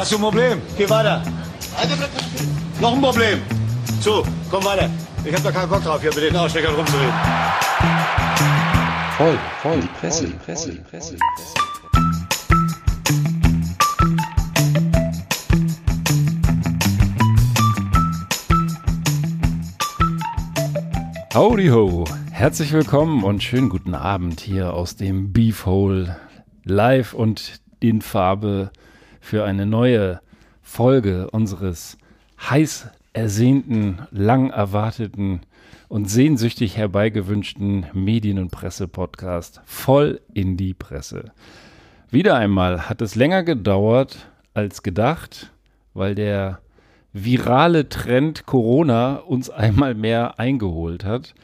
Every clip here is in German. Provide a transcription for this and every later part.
Hast du ein Problem? Geh weiter. Noch ein Problem. So, komm weiter. Ich hab da keinen Bock drauf, hier mit den Aussteckern rumzureden. Voll, voll, die Presse, die Presse, die Presse, die Presse. Howdy ho, herzlich willkommen und schönen guten Abend hier aus dem Beefhole live und in Farbe für eine neue Folge unseres heiß ersehnten, lang erwarteten und sehnsüchtig herbeigewünschten Medien- und Presse-Podcast voll in die Presse. Wieder einmal hat es länger gedauert als gedacht, weil der virale Trend Corona uns einmal mehr eingeholt hat.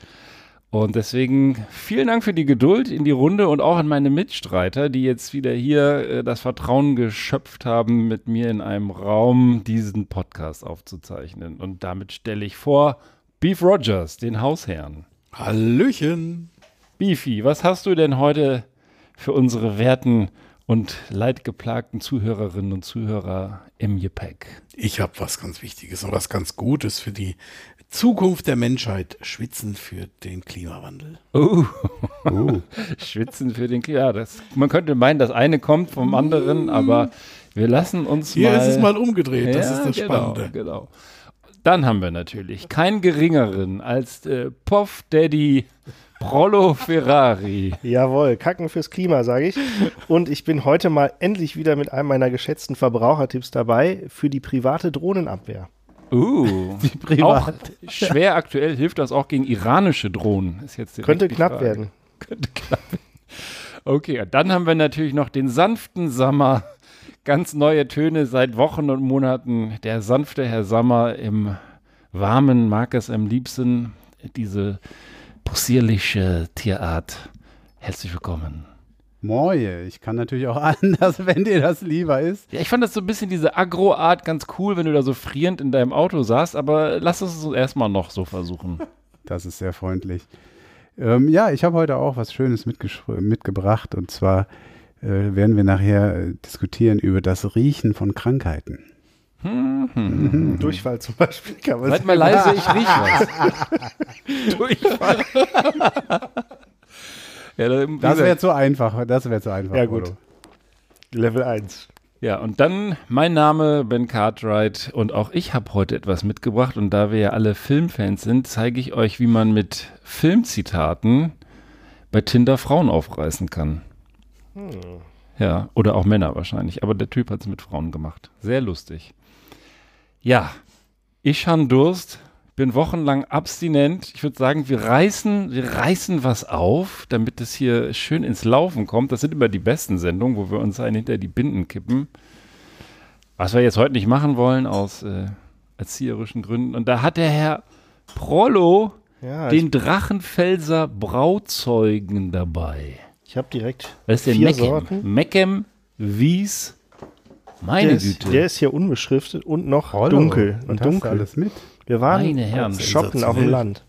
Und deswegen vielen Dank für die Geduld in die Runde und auch an meine Mitstreiter, die jetzt wieder hier äh, das Vertrauen geschöpft haben, mit mir in einem Raum diesen Podcast aufzuzeichnen. Und damit stelle ich vor Beef Rogers, den Hausherrn. Hallöchen. Beefy, was hast du denn heute für unsere werten und leidgeplagten Zuhörerinnen und Zuhörer im Gepäck? Ich habe was ganz Wichtiges und was ganz Gutes für die Zukunft der Menschheit. Schwitzen für den Klimawandel. Oh, Schwitzen für den Klima. Ja, das, man könnte meinen, das eine kommt vom anderen, aber wir lassen uns Hier mal. ist es mal umgedreht. Das Ja, ist das genau, Spannende. Genau. Dann haben wir natürlich keinen geringeren als äh, Puff Daddy Prollo Ferrari. Jawohl, kacken fürs Klima, sage ich. Und ich bin heute mal endlich wieder mit einem meiner geschätzten Verbrauchertipps dabei für die private Drohnenabwehr. Uh, auch schwer aktuell hilft das auch gegen iranische Drohnen. Ist jetzt Könnte die knapp Frage. werden. Könnte knapp werden. Okay, dann haben wir natürlich noch den sanften Sommer. Ganz neue Töne seit Wochen und Monaten. Der sanfte Herr Sommer im warmen mag es am liebsten. Diese possierliche Tierart. Herzlich willkommen. Moje, ich kann natürlich auch anders, wenn dir das lieber ist. Ja, ich fand das so ein bisschen diese Agro-Art ganz cool, wenn du da so frierend in deinem Auto saßt, aber lass uns es erstmal noch so versuchen. Das ist sehr freundlich. Ähm, ja, ich habe heute auch was Schönes mitgebracht und zwar äh, werden wir nachher äh, diskutieren über das Riechen von Krankheiten. Durchfall zum Beispiel. Kann man Seid mal leise, ich riech was. Durchfall. ja, Das wäre zu einfach, das wäre zu einfach. Ja, gut. Bodo. Level 1. ja, und dann mein Name Ben Cartwright und auch ich habe heute etwas mitgebracht und da wir ja alle Filmfans sind, zeige ich euch, wie man mit Filmzitaten bei Tinder Frauen aufreißen kann. Ja, oder auch Männer wahrscheinlich, aber der Typ hat es mit Frauen gemacht. Sehr lustig. Ja, ich han Durst, bin wochenlang abstinent. Ich würde sagen, wir reißen, wir reißen was auf, damit es hier schön ins Laufen kommt. Das sind immer die besten Sendungen, wo wir uns einen hinter die Binden kippen. Was wir jetzt heute nicht machen wollen, aus äh, erzieherischen Gründen. Und da hat der Herr Prollo Ja, den Drachenfelser Brauzeugen dabei. ich, habe direkt Was ist denn vier Meckem? Sorten. Meckem, Wies, meine Der ist, Güte. der ist hier unbeschriftet und noch Rollo, dunkel. Und Und hast du dunkel. alles mit? Wir waren Herren. shoppen auf dem Land.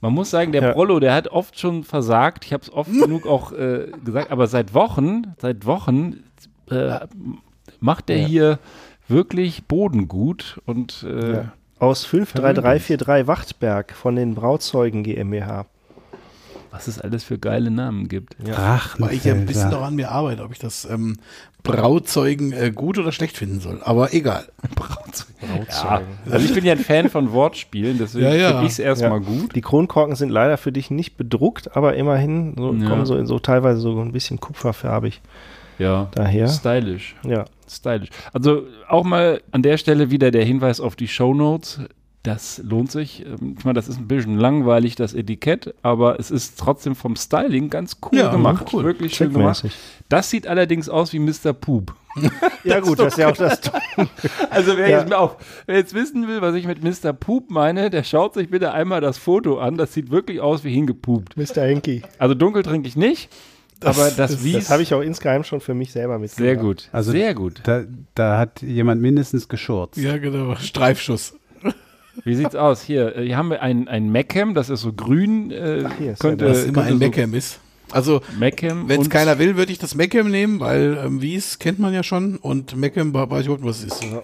Man muss sagen, der Ja. Prollo, der hat oft schon versagt. Ich habe es oft genug auch äh, gesagt, aber seit Wochen, seit Wochen äh, macht der Ja. hier wirklich Boden gut und äh, Ja. Aus 53343 Wachtberg von den Brauzeugen GmbH. Was es alles für geile Namen gibt. Weil ich ja ein bisschen daran mir arbeite, ob ich das ähm, Brauzeugen äh, gut oder schlecht finden soll. Aber egal. Ja, also ich bin ja ein Fan von Wortspielen, deswegen Ja, ja. finde ich es erstmal Ja. gut. Die Kronkorken sind leider für dich nicht bedruckt, aber immerhin so, Ja. kommen so, in so teilweise so ein bisschen kupferfarbig Ja, daher. stylisch. Ja. Stylisch. Also auch mal an der Stelle wieder der Hinweis auf die Shownotes. Das lohnt sich. Ähm, Ich meine, das ist ein bisschen langweilig, das Etikett, aber es ist trotzdem vom Styling ganz cool Ja, gemacht. cool. Wirklich schön gemacht. Das sieht allerdings aus wie Mr. Poop. Ja gut, das ist ja auch das. Also wer, Ja. jetzt, auch, wer jetzt wissen will, was ich mit Mr. Poop meine, der schaut sich bitte einmal das Foto an. Das sieht wirklich aus wie hingepupt. Mr. Henky. Also dunkel trinke ich nicht, aber das, das- Wies, Das habe ich auch insgeheim schon für mich selber mitgebracht. sehr gut. Also sehr gut. Da, da hat jemand mindestens geschurzt. Ja, genau. Streifschuss. Wie sieht's aus? Hier, äh, hier haben wir ein, ein Meckham, das ist so grün. Äh, Ach, hier ist könnte, ja Was immer könnte ein so, Meckham ist. Also, Meckham wenn es keiner will, würde ich das Meckham nehmen, weil ähm, Wies kennt man ja schon und Meckham weiß ich überhaupt, was es ist. Ja,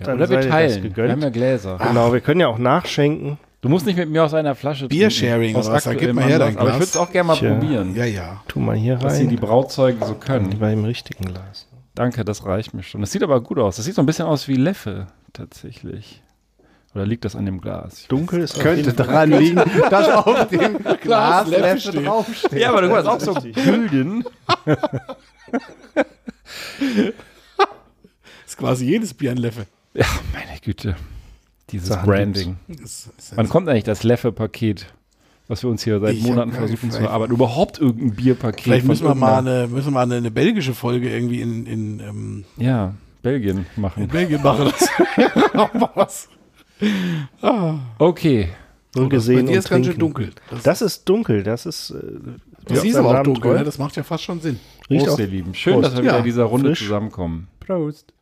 Dann oder wir teilen. Wir haben ja Gläser. Genau, wir können ja auch nachschenken. Du musst nicht mit mir aus einer Flasche Bier-Sharing oder was? Da gib mal her dein Anlass. Aber ich Glas. würde es auch gerne mal Tja. probieren, Ja, ja. Tu mal hier was hier die rein. Brauzeugen so können. Bei dem richtigen Glas. Danke, das reicht mir schon. Das sieht aber gut aus. Das sieht so ein bisschen aus wie Leffe, tatsächlich. Oder liegt das an dem Glas? Ich- Dunkel ist Könnte daran liegen, dass auf dem Glas Leffe Leffe steht. draufsteht. Ja, aber du hast auch so Gülden. Ist quasi jedes Bier ein Leffe. Ja, meine Güte. Dieses Sachen Branding. Das ist Wann kommt eigentlich das Leffe-Paket, was wir uns hier seit Ich Monaten versuchen zu erarbeiten? Überhaupt irgendein Bierpaket? Vielleicht müssen wir, mal eine, müssen wir mal eine, eine belgische Folge irgendwie in, in, ähm, Ja, Belgien in machen. Belgien machen. Auch mal was. Okay. So Bei gesehen dir und ist ganz schön trinken. dunkel. Das, Das ist dunkel, das ist. Äh, das ist aber auch dunkel, ne? das macht ja fast schon Sinn. Riecht Prost, auch. ihr Lieben. Schön, Prost. dass wir wieder Ja, in dieser Runde frisch. zusammenkommen. Prost.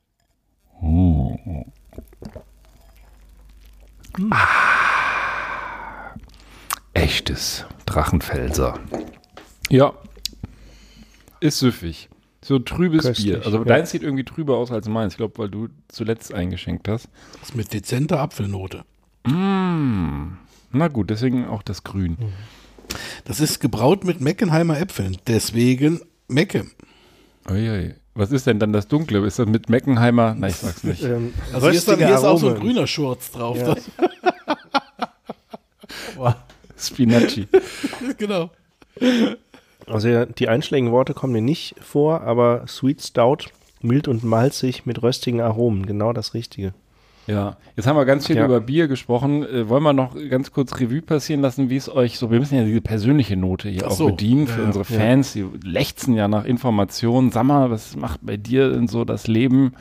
Echtes Drachenfelser. Ja. Ist süffig. So trübes Köstlich, Bier. Also ja. deins sieht irgendwie trüber aus als meins. Ich glaube, weil du zuletzt eingeschenkt hast. Das ist mit dezenter Apfelnote. Mm. Na gut, deswegen auch das Grün. Das ist gebraut mit Meckenheimer Äpfeln. Deswegen Meckem. Uiui. Was ist denn dann das Dunkle? Ist das mit Meckenheimer? Nein, ich sag's nicht. Ähm, Also hier ist, dann, hier ist auch so ein grüner Schurz drauf. Ja. Spinacci. genau. Also die einschlägigen Worte kommen mir nicht vor, aber Sweet Stout, mild und malzig mit röstigen Aromen, genau das Richtige. Ja, jetzt haben wir ganz viel Ja. über Bier gesprochen. Äh, wollen wir noch ganz kurz Revue passieren lassen, wie es euch so, wir müssen ja diese persönliche Note hier Ach auch so. bedienen für Ja, unsere. Fans, die lechzen ja nach Informationen. Sag mal, was macht bei dir denn so das Leben?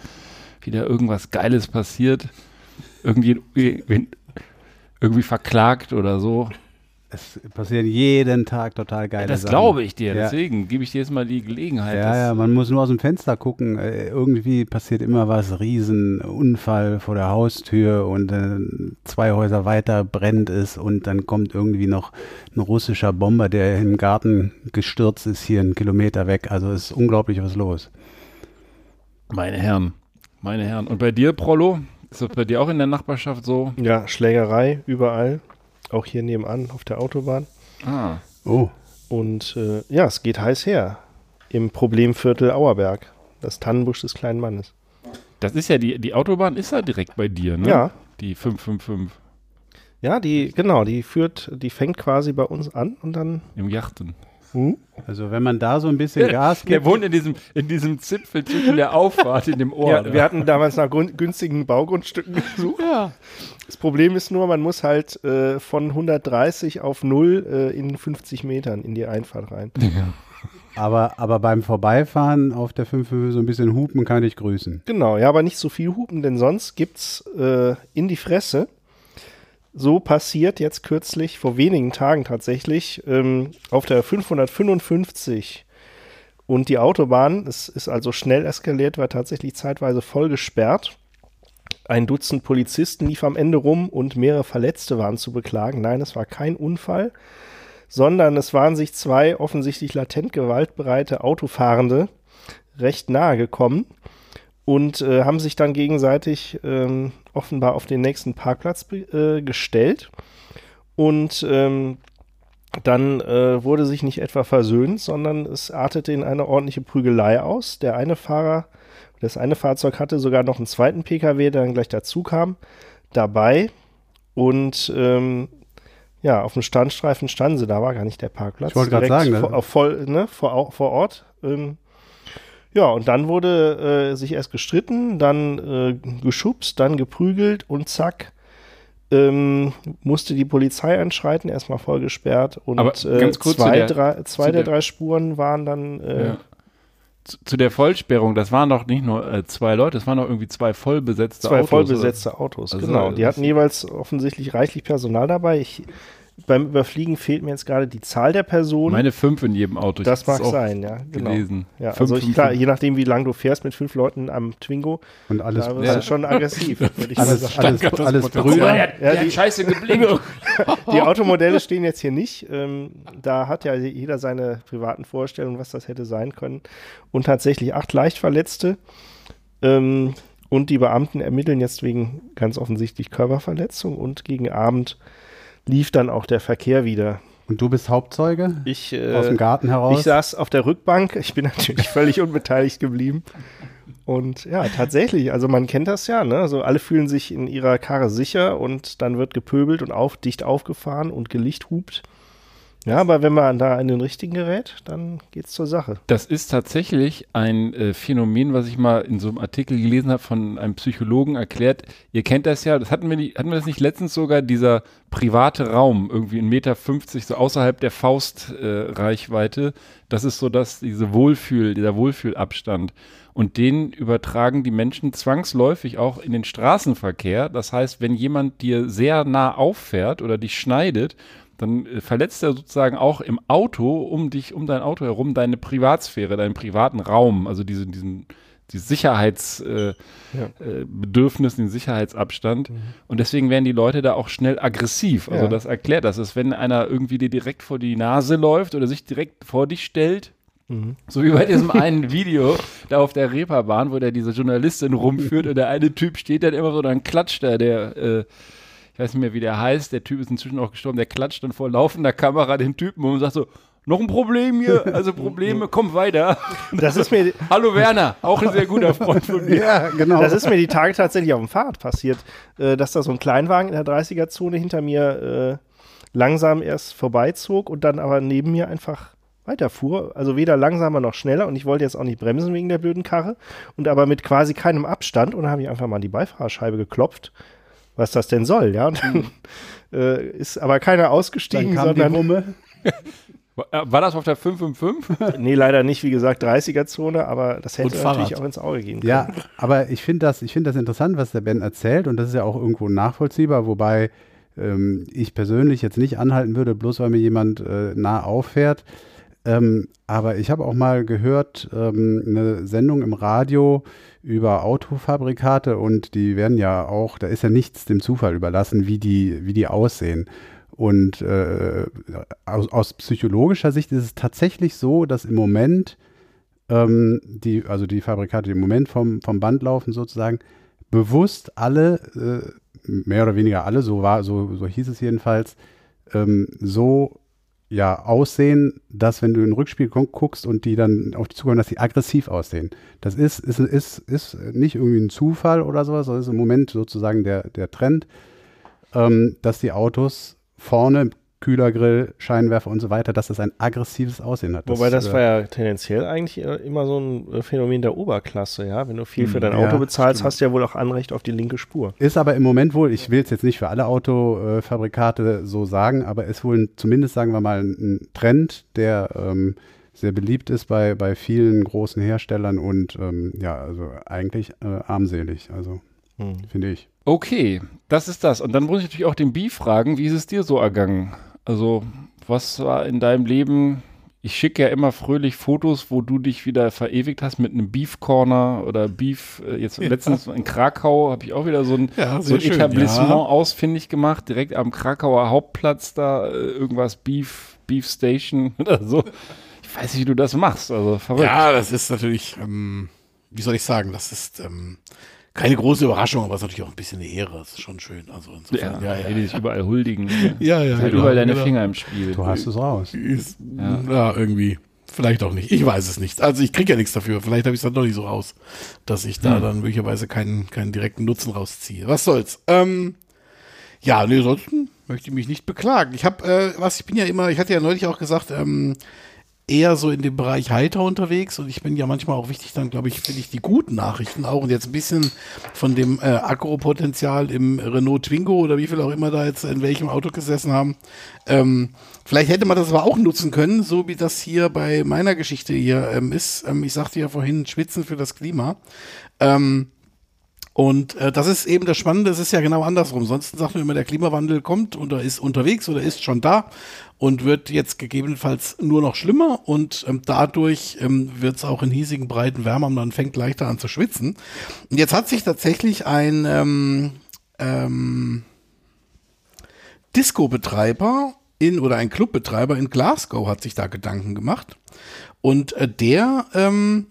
Wieder irgendwas Geiles passiert? Irgendwie, irgendwie verklagt oder so? Es passieren jeden Tag total geile das Sachen. glaube ich dir, Ja. deswegen gebe ich dir jetzt mal die Gelegenheit. Ja, das- ja, man muss nur aus dem Fenster gucken. Äh, Irgendwie passiert immer was, Riesenunfall vor der Haustür und äh, zwei Häuser weiter brennt es und dann kommt irgendwie noch ein russischer Bomber, der im Garten gestürzt ist, hier einen Kilometer weg. Also es ist unglaublich was los. Meine Herren, meine Herren. Und bei dir, Prollo? Ist das bei dir auch in der Nachbarschaft so? Ja, Schlägerei überall, auch hier nebenan auf der Autobahn. Ah, Oh, Und äh, ja, es geht heiß her im Problemviertel Auerberg, das Tannenbusch des kleinen Mannes. das ist ja die, die Autobahn ist ja direkt bei dir, ne? Ja, Die 555 ja, die, genau, die führt, die fängt quasi bei uns an und dann. im Yachten. Hm? also wenn man da so ein bisschen Gas Der gibt, wohnt in diesem, in diesem Zipfel zwischen der Auffahrt in dem Ohr. Ja, wir hatten damals nach günstigen Baugrundstücken gesucht. ja. Das Problem ist nur, man muss halt äh, von 130 auf 0 äh, in 50 Metern in die Einfahrt rein. aber, aber beim Vorbeifahren auf der 5 so ein bisschen hupen kann ich grüßen. Genau, ja, aber nicht so viel hupen, denn sonst gibt's äh, in die Fresse. So passiert jetzt kürzlich, vor wenigen Tagen tatsächlich, ähm, auf der 555 und die Autobahn, es ist also schnell eskaliert, war tatsächlich zeitweise voll gesperrt. Ein Dutzend Polizisten lief am Ende rum und mehrere Verletzte waren zu beklagen. Nein, es war kein Unfall, sondern es waren sich zwei offensichtlich latent gewaltbereite Autofahrende recht nahe gekommen und äh, haben sich dann gegenseitig ähm, offenbar auf den nächsten Parkplatz äh, gestellt. Und ähm, dann äh, wurde sich nicht etwa versöhnt, sondern es artete in eine ordentliche Prügelei aus. Der eine Fahrer, das eine Fahrzeug hatte sogar noch einen zweiten PKW, der dann gleich dazu kam, dabei. Und ähm, ja, auf dem Standstreifen standen sie, da war gar nicht der Parkplatz. Ich wollte gerade sagen, ne? vor, auf voll, ne, vor, vor Ort. Ähm, ja, und dann wurde äh, sich erst gestritten, dann äh, geschubst, dann geprügelt und zack, ähm, musste die Polizei einschreiten, erstmal voll gesperrt und Aber äh, zwei, der- drei, zwei der der- drei Spuren waren dann äh, Ja. Zu, zu der Vollsperrung, das waren doch nicht nur äh, zwei Leute, das waren doch irgendwie zwei vollbesetzte zwei Autos. vollbesetzte Autos. Also, genau, die hatten jeweils offensichtlich reichlich Personal dabei. Ich, beim Überfliegen fehlt mir jetzt gerade die Zahl der? Personen. Meine fünf in jedem Auto. Ich das mag sein, ja. Genau. Gelesen. Ja, Fünf, also ich, fünf, klar, fünf. je nachdem, wie lange du fährst mit fünf Leuten am Twingo, Und alles, da Ja. schon aggressiv, würde ich mal alles, sagen. alles, alles. Brüder. Ja, der die- hat scheiße geblinkt. die Automodelle stehen jetzt hier nicht. Ähm, da hat ja jeder seine privaten Vorstellungen, was das hätte sein können. Und tatsächlich acht Leichtverletzte. Ähm, und die Beamten ermitteln jetzt wegen ganz offensichtlich Körperverletzung. Und gegen Abend lief dann auch der Verkehr wieder. Und du bist Hauptzeuge? Ich, äh, Aus dem Garten heraus? Ich saß auf der Rückbank. Ich bin natürlich völlig unbeteiligt geblieben. Und ja, tatsächlich, also man kennt das ja, ne? Also alle fühlen sich in ihrer Karre sicher und dann wird gepöbelt und auf, dicht aufgefahren und Gelicht hupt. Ja, aber wenn man da in den richtigen gerät, dann geht's zur Sache. Das ist tatsächlich ein äh, Phänomen, was ich mal in so einem Artikel gelesen habe von einem Psychologen erklärt. Ihr kennt das ja, das hatten wir, nicht, hatten wir das nicht letztens sogar, dieser private Raum, irgendwie ein Meter fünfzig, so außerhalb der Faustreichweite. Äh, das ist so dass diese Wohlfühl, dieser Wohlfühlabstand. Und den übertragen die Menschen zwangsläufig auch in den Straßenverkehr. Das heißt, wenn jemand dir sehr nah auffährt oder dich schneidet, dann äh, verletzt er sozusagen auch im Auto um dich, um dein Auto herum, deine Privatsphäre, deinen privaten Raum, also diesen, diesen die Sicherheitsbedürfnis, äh, ja. äh, den Sicherheitsabstand. Mhm. Und deswegen werden die Leute da auch schnell aggressiv. Also ja. das erklärt das. Ist, wenn einer irgendwie dir direkt vor die Nase läuft oder sich direkt vor dich stellt, mhm. so wie bei diesem einen Video da auf der Reeperbahn, wo der diese Journalistin rumführt und der eine Typ steht dann immer so, dann klatscht er, der äh, ich weiß nicht mehr, wie der heißt, der Typ ist inzwischen auch gestorben, der klatscht dann vor laufender Kamera den Typen und sagt so, noch ein Problem hier, also Probleme, komm weiter. Das ist mir. Hallo Werner, auch ein sehr guter Freund von mir. Ja, genau. Das ist mir die Tage tatsächlich auf dem Fahrrad passiert, äh, dass da so ein Kleinwagen in der 30er-Zone hinter mir äh, langsam erst vorbeizog und dann aber neben mir einfach weiterfuhr. Also weder langsamer noch schneller und ich wollte jetzt auch nicht bremsen wegen der blöden Karre und aber mit quasi keinem Abstand und dann habe ich einfach mal an die Beifahrerscheibe geklopft, was das denn soll, ja. Und dann äh, ist aber keiner ausgestiegen, Dann kam die sondern. War war das auf der 555? Nee, leider nicht, wie gesagt, 30er-Zone, aber das hätte natürlich auch ins Auge gehen können. Ja, aber ich finde das, ich finde das interessant, was der Ben erzählt und das ist ja auch irgendwo nachvollziehbar, wobei ähm, ich persönlich jetzt nicht anhalten würde, bloß weil mir jemand äh, nah auffährt. Ähm, aber ich habe auch mal gehört, ähm, eine Sendung im Radio über Autofabrikate und die werden ja auch, da ist ja nichts dem Zufall überlassen, wie die, wie die aussehen. Und äh, aus, aus psychologischer Sicht ist es tatsächlich so, dass im Moment ähm, die, also die Fabrikate, die im Moment vom, vom Band laufen sozusagen, bewusst alle, äh, mehr oder weniger alle, so war, so, so hieß es jedenfalls, ähm, so ja aussehen, dass wenn du in den Rückspiel gu- guckst und die dann auf die zukommen, dass die aggressiv aussehen. Das ist, ist, ist, ist nicht irgendwie ein Zufall oder sowas, das ist im Moment sozusagen der, der Trend, ähm, dass die Autos vorne Kühlergrill, Scheinwerfer und so weiter, dass das ein aggressives Aussehen hat. Wobei das äh, war ja tendenziell eigentlich immer so ein äh, Phänomen der Oberklasse, ja. Wenn du viel für Hm, dein ja, Auto bezahlst, stimmt. hast du ja wohl auch Anrecht auf die linke Spur. Ist aber im Moment wohl, ich will es jetzt nicht für alle Autofabrikate so sagen, aber ist wohl ein, zumindest, sagen wir mal, ein Trend, der ähm, sehr beliebt ist bei, bei vielen großen Herstellern und ähm, ja, also eigentlich äh, armselig, also Hm. finde ich. Okay, das ist das. Und dann muss ich natürlich auch den B fragen, wie ist es dir so ergangen? Also, was war in deinem Leben? Ich schicke ja immer fröhlich Fotos, wo du dich wieder verewigt hast mit einem Beef Corner oder Beef. Äh, jetzt letztens in Krakau habe ich auch wieder so ein, Ja, so ein schön, Etablissement ja. ausfindig gemacht, direkt am Krakauer Hauptplatz da, äh, irgendwas Beef, Beef Station oder so. Ich weiß nicht, wie du das machst. Also verrückt. Ja, das ist natürlich, ähm, wie soll ich sagen, das ist ähm, keine große Überraschung, aber es ist natürlich auch ein bisschen eine Ehre. Das ist schon schön. Also Ja, insofern, ja, ja. die sich überall huldigen. Ja, ja, Halt genau, überall deine genau. Finger im Spiel. Du hast es raus. Ist, ja. irgendwie. Vielleicht auch nicht. Ich weiß es nicht. Also ich kriege ja nichts dafür. Vielleicht habe ich es dann doch nicht so raus, dass ich da dann möglicherweise keinen, keinen direkten Nutzen rausziehe. Was soll's. Ähm, ja, nee, ansonsten möchte ich mich nicht beklagen. Ich habe, äh, was, ich bin ja immer, ich hatte ja neulich auch gesagt, ähm, eher so in dem Bereich Heiter unterwegs und ich bin ja manchmal auch wichtig, dann glaube ich, finde ich die guten Nachrichten auch und jetzt ein bisschen von dem äh, Akkupotenzial im Renault Twingo oder wie viel auch immer da jetzt in welchem Auto gesessen haben. Ähm, vielleicht hätte man das aber auch nutzen können, so wie das hier bei meiner Geschichte hier ähm, ist. Ähm, ich sagte ja vorhin, Schwitzen für das Klima. Ähm, und äh, das ist eben das Spannende, es ist ja genau andersrum. Sonst sagt man immer, der Klimawandel kommt oder ist unterwegs oder ist schon da und wird jetzt gegebenenfalls nur noch schlimmer und ähm, dadurch ähm, wird es auch in hiesigen Breiten wärmer und man fängt leichter an zu schwitzen. Und jetzt hat sich tatsächlich ein ähm, ähm, Disco-Betreiber in oder ein Clubbetreiber in Glasgow hat sich da Gedanken gemacht. Und äh, der ähm,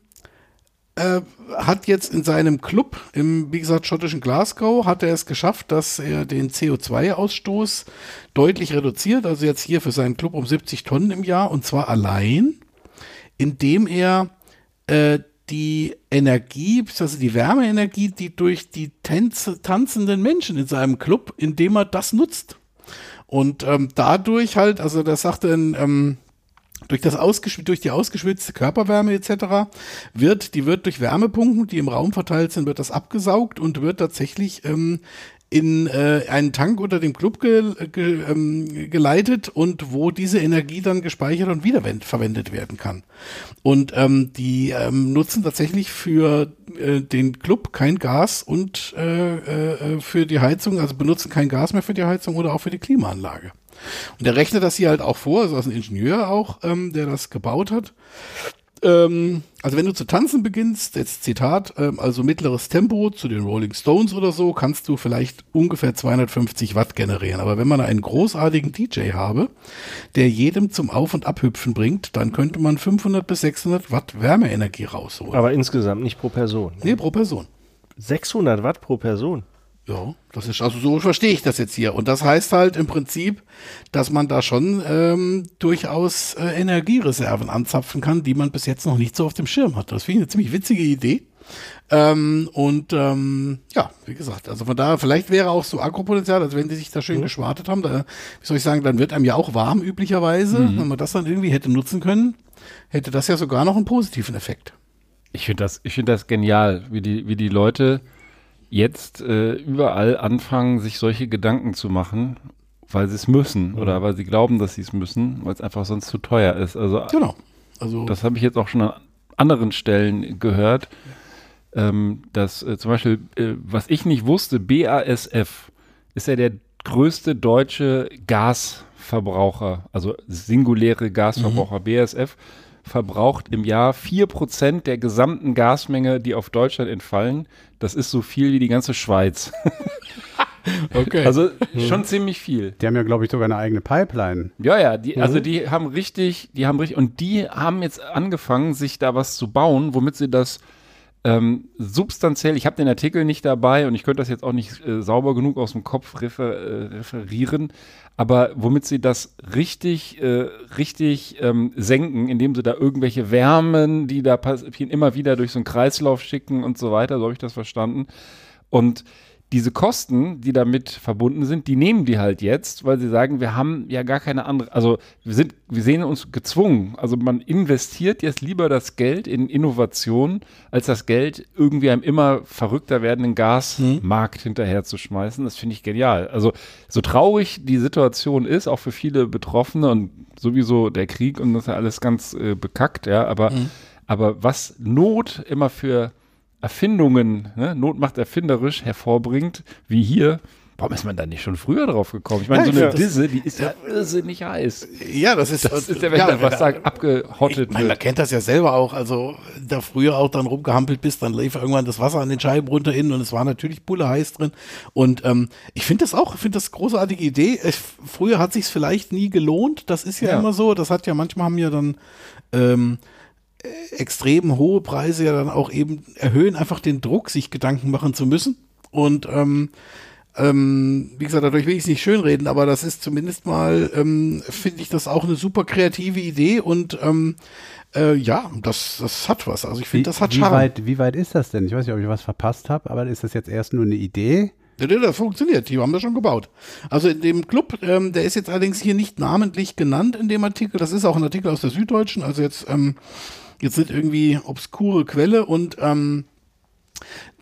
äh, hat jetzt in seinem Club, im, wie gesagt, schottischen Glasgow, hat er es geschafft, dass er den CO2-Ausstoß deutlich reduziert. Also jetzt hier für seinen Club um 70 Tonnen im Jahr und zwar allein, indem er äh, die Energie, also die Wärmeenergie, die durch die Tänze, tanzenden Menschen in seinem Club, indem er das nutzt. Und ähm, dadurch halt, also das sagte ein, ähm, durch, das ausgeschw durch die ausgeschwitzte Körperwärme etc. wird, die wird durch Wärmepumpen, die im Raum verteilt sind, wird das abgesaugt und wird tatsächlich ähm, in äh, einen Tank unter dem Club ge ge ähm, geleitet und wo diese Energie dann gespeichert und wiederverwendet werden kann. Und ähm, die ähm, nutzen tatsächlich für äh, den Club kein Gas und äh, äh, für die Heizung, also benutzen kein Gas mehr für die Heizung oder auch für die Klimaanlage. Und er rechnet das hier halt auch vor, also ist ein Ingenieur auch, ähm, der das gebaut hat. Ähm, also wenn du zu tanzen beginnst, jetzt Zitat, ähm, also mittleres Tempo zu den Rolling Stones oder so, kannst du vielleicht ungefähr 250 Watt generieren. Aber wenn man einen großartigen DJ habe, der jedem zum Auf- und Abhüpfen bringt, dann könnte man 500 bis 600 Watt Wärmeenergie rausholen. Aber insgesamt nicht pro Person. nee, pro Person. 600 Watt pro Person. Ja, das ist, also so verstehe ich das jetzt hier. Und das heißt halt im Prinzip, dass man da schon ähm, durchaus äh, Energiereserven anzapfen kann, die man bis jetzt noch nicht so auf dem Schirm hat. Das finde ich eine ziemlich witzige Idee. Ähm, und ähm, ja, wie gesagt, also von daher, vielleicht wäre auch so Agropotenzial, also wenn die sich da schön geschwartet haben, da, wie soll ich sagen, dann wird einem ja auch warm üblicherweise. Wenn man das dann irgendwie hätte nutzen können, hätte das ja sogar noch einen positiven Effekt. Ich finde das, ich finde das genial, wie die, wie die Leute jetzt äh, überall anfangen, sich solche Gedanken zu machen, weil sie es müssen oder weil sie glauben, dass sie es müssen, weil es einfach sonst zu teuer ist. Also Genau. Also das habe ich jetzt auch schon an anderen Stellen gehört, ähm, dass äh, zum Beispiel, äh, was ich nicht wusste, BASF ist ja der größte deutsche Gasverbraucher, also singuläre Gasverbraucher. BASF verbraucht im Jahr 4% der gesamten Gasmenge, die auf Deutschland entfallen. Das ist so viel wie die ganze Schweiz. okay. Also schon ziemlich viel. Die haben ja, glaube ich, sogar eine eigene Pipeline. Ja, ja, die, also die haben richtig, die haben richtig, und die haben jetzt angefangen, sich da was zu bauen, womit sie das ähm, substanziell, ich habe den Artikel nicht dabei und ich könnte das jetzt auch nicht äh, sauber genug aus dem Kopf refer, äh, referieren, aber womit sie das richtig, äh, richtig ähm, senken, indem sie da irgendwelche Wärmen, die da passieren, immer wieder durch so einen Kreislauf schicken und so weiter, so habe ich das verstanden. Und diese Kosten, die damit verbunden sind, die nehmen die halt jetzt, weil sie sagen, wir haben ja gar keine andere, also wir sind, wir sehen uns gezwungen. Also man investiert jetzt lieber das Geld in Innovation, als das Geld irgendwie einem immer verrückter werdenden Gasmarkt hinterher zu schmeißen. Das finde ich genial. Also so traurig die Situation ist, auch für viele Betroffene und sowieso der Krieg und das ist ja alles ganz äh, bekackt, ja, aber, aber was Not immer für Erfindungen, ne? Not macht erfinderisch hervorbringt, wie hier. Warum ist man da nicht schon früher drauf gekommen? Ich meine, Ja, so eine das- Disse, die ist ja irrsinnig heiß. ja, das ist, Das ist ja, wenn ja, da was sagt, abgehottet Ich meine, man kennt das ja selber auch. Also, da früher auch dann rumgehampelt bist, dann lief irgendwann das Wasser an den Scheiben runter innen und es war natürlich Bulle heiß drin. Und ähm, ich finde das auch, ich finde das eine großartige Idee. Ich, früher hat sich's vielleicht nie gelohnt. Das ist ja, Ja. immer so. Das hat ja manchmal haben ja dann ähm, äh, extrem hohe Preise ja dann auch eben erhöhen einfach den Druck, sich Gedanken machen zu müssen. Und ähm, ähm, wie gesagt, dadurch will ich es nicht schönreden, aber das ist zumindest mal, ähm, finde ich das auch eine super kreative Idee und ähm, äh, ja, das, das hat was. Also ich finde, das hat wie, Charme. weit, wie weit ist das denn? Ich weiß nicht, ob ich was verpasst habe, aber ist das jetzt erst nur eine Idee? Das funktioniert, die haben das schon gebaut. Also in dem Club, ähm, der ist jetzt allerdings hier nicht namentlich genannt in dem Artikel. Das ist auch ein Artikel aus der Süddeutschen, also jetzt, ähm, jetzt sind irgendwie obskure Quelle und ähm,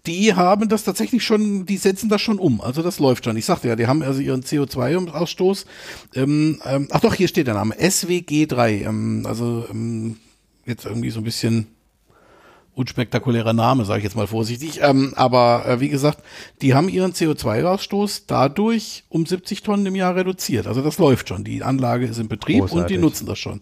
die haben das tatsächlich schon, die setzen das schon um. Also das läuft schon. Ich sagte ja, die haben also ihren CO2-Ausstoß. Ähm, ähm, ach doch, hier steht der Name. SWG3. Ähm, also ähm, jetzt irgendwie so ein bisschen unspektakulärer Name, sage ich jetzt mal vorsichtig. Ähm, aber äh, wie gesagt, die haben ihren CO2-Ausstoß dadurch um 70 Tonnen im Jahr reduziert. Also das läuft schon. Die Anlage ist in Betrieb und die Großartig. nutzen das schon.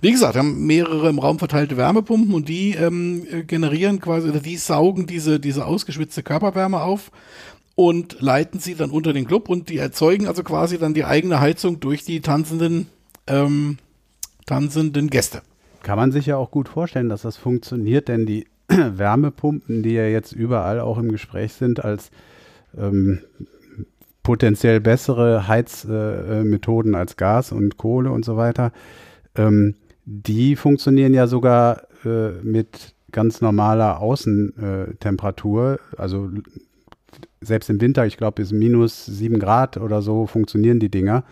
Wie gesagt, haben mehrere im Raum verteilte Wärmepumpen und die ähm, äh, generieren quasi, oder die saugen diese, diese ausgeschwitzte Körperwärme auf und leiten sie dann unter den Club und die erzeugen also quasi dann die eigene Heizung durch die tanzenden, ähm, tanzenden Gäste. Kann man sich ja auch gut vorstellen, dass das funktioniert, denn die Wärmepumpen, die ja jetzt überall auch im Gespräch sind, als ähm, potenziell bessere Heizmethoden äh, als Gas und Kohle und so weiter, ähm, die funktionieren ja sogar äh, mit ganz normaler Außentemperatur. Also selbst im Winter, ich glaube bis minus sieben Grad oder so funktionieren die Dinger.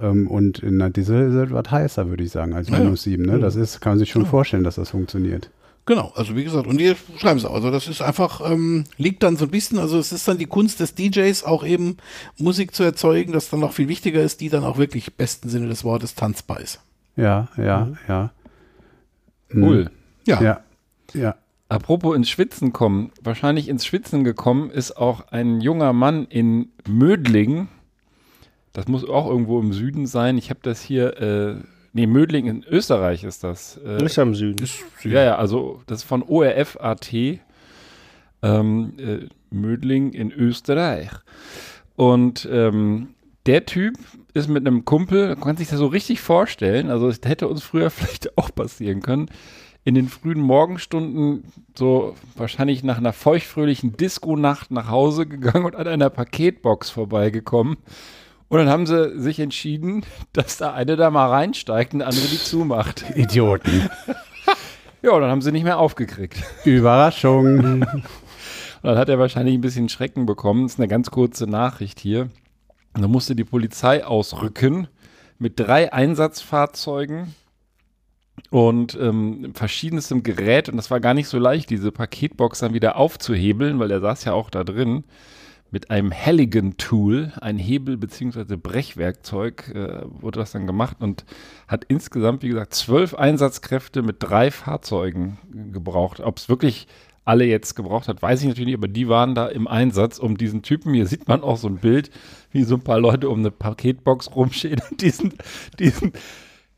Ähm, und in der Diesel ist es etwas heißer, würde ich sagen, als minus sieben. Ne? Das ist, kann man sich schon vorstellen, dass das funktioniert. Genau, also wie gesagt, und die schreiben es auch. Also das ist einfach, ähm, liegt dann so ein bisschen, also es ist dann die Kunst des DJs, auch eben Musik zu erzeugen, das dann noch viel wichtiger ist, die dann auch wirklich im besten Sinne des Wortes tanzbar ist. Ja, ja, ja. Cool. Ja, Ja, ja. Apropos ins Schwitzen kommen, wahrscheinlich ins Schwitzen gekommen ist auch ein junger Mann in Mödling. Das muss auch irgendwo im Süden sein. Ich habe das hier, äh, nee, Mödling in Österreich ist das. Äh, Ist am Süden. ist ja, ja, also das ist von ORF.at. Ähm, äh, Mödling in Österreich. Und ähm, der Typ ist mit einem Kumpel, man kann sich das so richtig vorstellen, also es hätte uns früher vielleicht auch passieren können, in den frühen Morgenstunden so wahrscheinlich nach einer feuchtfröhlichen Disco-Nacht nach Hause gegangen und an einer Paketbox vorbeigekommen. Und dann haben sie sich entschieden, dass da eine da mal reinsteigt und der andere die zumacht. Idioten. Ja, dann haben sie nicht mehr aufgekriegt. Überraschung. Und dann hat er wahrscheinlich ein bisschen Schrecken bekommen. Das ist eine ganz kurze Nachricht hier. Und dann musste die Polizei ausrücken mit drei Einsatzfahrzeugen und ähm, verschiedenstem Gerät. Und das war gar nicht so leicht, diese Paketbox dann wieder aufzuhebeln, weil er saß ja auch da drin. Mit einem Halligan-Tool, ein Hebel- bzw. Brechwerkzeug, äh, wurde das dann gemacht und hat insgesamt, wie gesagt, zwölf Einsatzkräfte mit drei Fahrzeugen gebraucht. Ob es wirklich alle jetzt gebraucht hat, weiß ich natürlich nicht, aber die waren da im Einsatz, um diesen Typen, hier sieht man auch so ein Bild, wie so ein paar Leute um eine Paketbox rumstehen und diesen, diesen,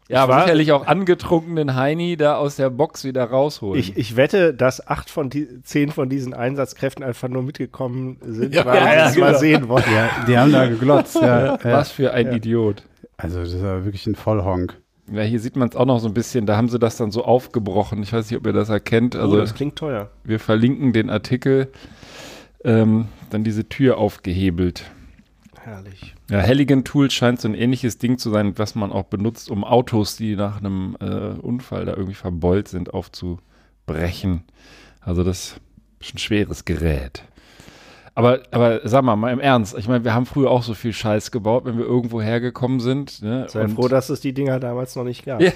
ja, aber war- sicherlich auch angetrunkenen Heini da aus der Box wieder rausholen. Ich, ich wette, dass acht von die, zehn von diesen Einsatzkräften einfach nur mitgekommen sind, Ja, weil ja, sie ja, es mal genau. sehen wollen. ja, die haben da geglotzt. Ja, ja. Was für ein Idiot. Also das ist ja wirklich ein Vollhonk. Ja, hier sieht man es auch noch so ein bisschen, da haben sie das dann so aufgebrochen. Ich weiß nicht, ob ihr das erkennt. Also oh, das klingt teuer. wir verlinken den Artikel, ähm, dann diese Tür aufgehebelt. Herrlich. Ja, Halligan Tool scheint so ein ähnliches Ding zu sein, was man auch benutzt, um Autos, die nach einem äh, Unfall da irgendwie verbeult sind, aufzubrechen. Also das ist ein schweres Gerät. Aber, aber sag mal, mal im Ernst, ich meine, wir haben früher auch so viel Scheiß gebaut, wenn wir irgendwo hergekommen sind. Ne? Sei Und- froh, dass es die Dinger damals noch nicht gab. Ja.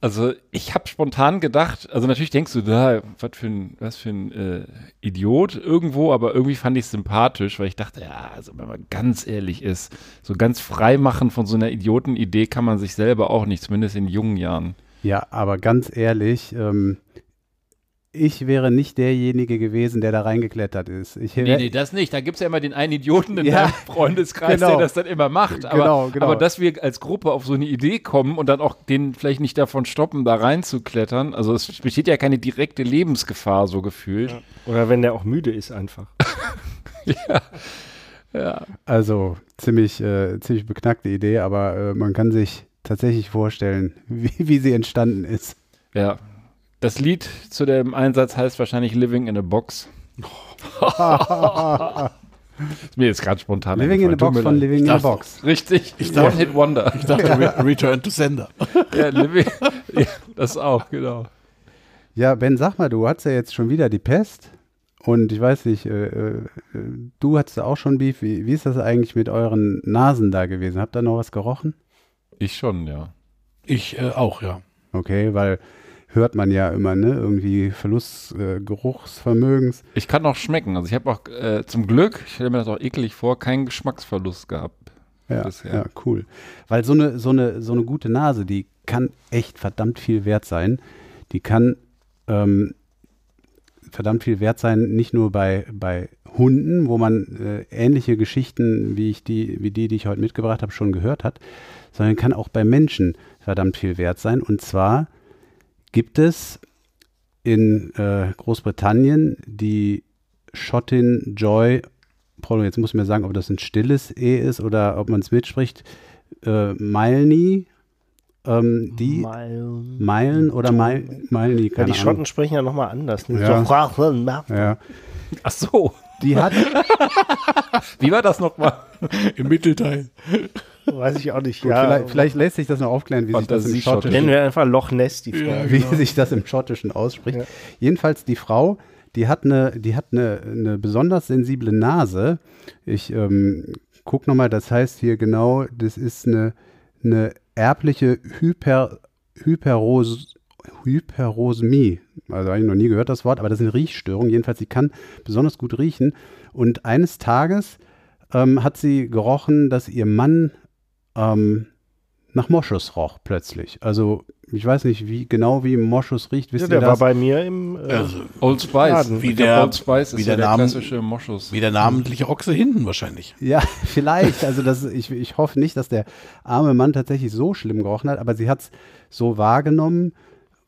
Also ich habe spontan gedacht, also natürlich denkst du, da, was für ein, was für ein äh, Idiot irgendwo, aber irgendwie fand ich es sympathisch, weil ich dachte, ja, also wenn man ganz ehrlich ist, so ganz frei machen von so einer Idiotenidee kann man sich selber auch nicht, zumindest in jungen Jahren. Ja, aber ganz ehrlich, ähm, ich wäre nicht derjenige gewesen, der da reingeklettert ist. Ich Nee, nee, das nicht. Da gibt es ja immer den einen Idioten in Ja. deinem Freundeskreis, Genau. der das dann immer macht. Aber, Genau, genau. aber dass wir als Gruppe auf so eine Idee kommen und dann auch den vielleicht nicht davon stoppen, da reinzuklettern, also es besteht ja keine direkte Lebensgefahr, so gefühlt. Oder wenn der auch müde ist einfach. ja. Also ziemlich, äh, ziemlich beknackte Idee, aber äh, man kann sich tatsächlich vorstellen, wie, wie sie entstanden ist. Ja. Das Lied zu dem Einsatz heißt wahrscheinlich Living in a Box. ist mir jetzt gerade spontan Living in a Box von. Living in a Box. Richtig, dachte- One-Hit-Wonder. Ich dachte, Re Return to Sender. ja, Living, ja, das auch, genau. Ja, Ben, sag mal, du hattest ja jetzt schon wieder die Pest. Und ich weiß nicht, äh, äh, du hattest ja auch schon Beef. Wie, wie ist das eigentlich mit euren Nasen da gewesen? Habt ihr noch was gerochen? Ich schon, ja. Ich äh, auch, ja. Okay, weil hört man ja immer, ne? Irgendwie Verlust äh, Geruchsvermögens. Ich kann auch schmecken. Also ich habe auch äh, zum Glück, ich stelle mir das auch eklig vor, keinen Geschmacksverlust gehabt. Ja, Bisher. ja, cool. Weil so eine, so, eine, so eine gute Nase, die kann echt verdammt viel wert sein. Die kann ähm, verdammt viel wert sein, nicht nur bei, bei Hunden, wo man äh, ähnliche Geschichten, wie, ich die, wie die, die ich heute mitgebracht habe, schon gehört hat, sondern kann auch bei Menschen verdammt viel wert sein. Und zwar gibt es in äh, Großbritannien die Schottin Joy Prolo, jetzt muss man mir sagen, ob das ein stilles E ist oder ob man es mitspricht. Äh, Milny, ähm, die Meilen. Meilen oder Meilen, Milny, Ja, die Ahnung. Schotten sprechen ja nochmal anders. ne? Ja. So, Ja. Ach so. Die hat, Wie war das nochmal? Im Mittelteil. Weiß ich auch nicht. Gut, ja, vielleicht, vielleicht lässt sich das noch aufklären, wie sich das im. Schottischen, nennen wir einfach Loch Ness die Frage. wie sich das im Schottischen ausspricht. Ja. Jedenfalls die Frau, die hat eine, die hat eine, eine besonders sensible Nase. Ich ähm, guck noch mal, das heißt hier genau, das ist eine, eine erbliche Hyper, Hyperos, Hyperosmie. Also habe ich noch nie gehört das Wort, aber das ist eine Riechstörung. Jedenfalls, sie kann besonders gut riechen. Und eines Tages ähm, hat sie gerochen, dass ihr Mann ähm, nach Moschus roch plötzlich. Also ich weiß nicht, wie genau wie Moschus riecht. Wisst Ja, ihr der war das? bei mir im. Äh, Also, Old Spice. Laden. Wie der- Old Spice wie ist der ja der Name- klassische Moschus. wie der namentliche Ochse hinten wahrscheinlich. Ja, vielleicht. Also das, ich, ich hoffe nicht, dass der arme Mann tatsächlich so schlimm gerochen hat, aber sie hat es so wahrgenommen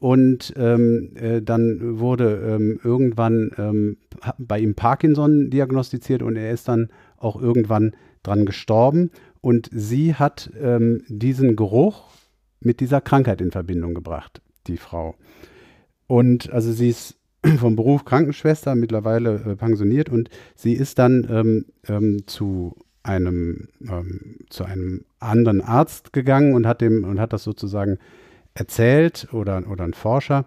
und ähm, äh, dann wurde ähm, irgendwann ähm, bei ihm Parkinson diagnostiziert und er ist dann auch irgendwann dran gestorben. Und sie hat ähm, diesen Geruch mit dieser Krankheit in Verbindung gebracht, die Frau. Und also sie ist vom Beruf Krankenschwester, mittlerweile äh, pensioniert und sie ist dann ähm, ähm, zu einem zu einem anderen Arzt gegangen und hat dem und hat das sozusagen erzählt oder oder ein Forscher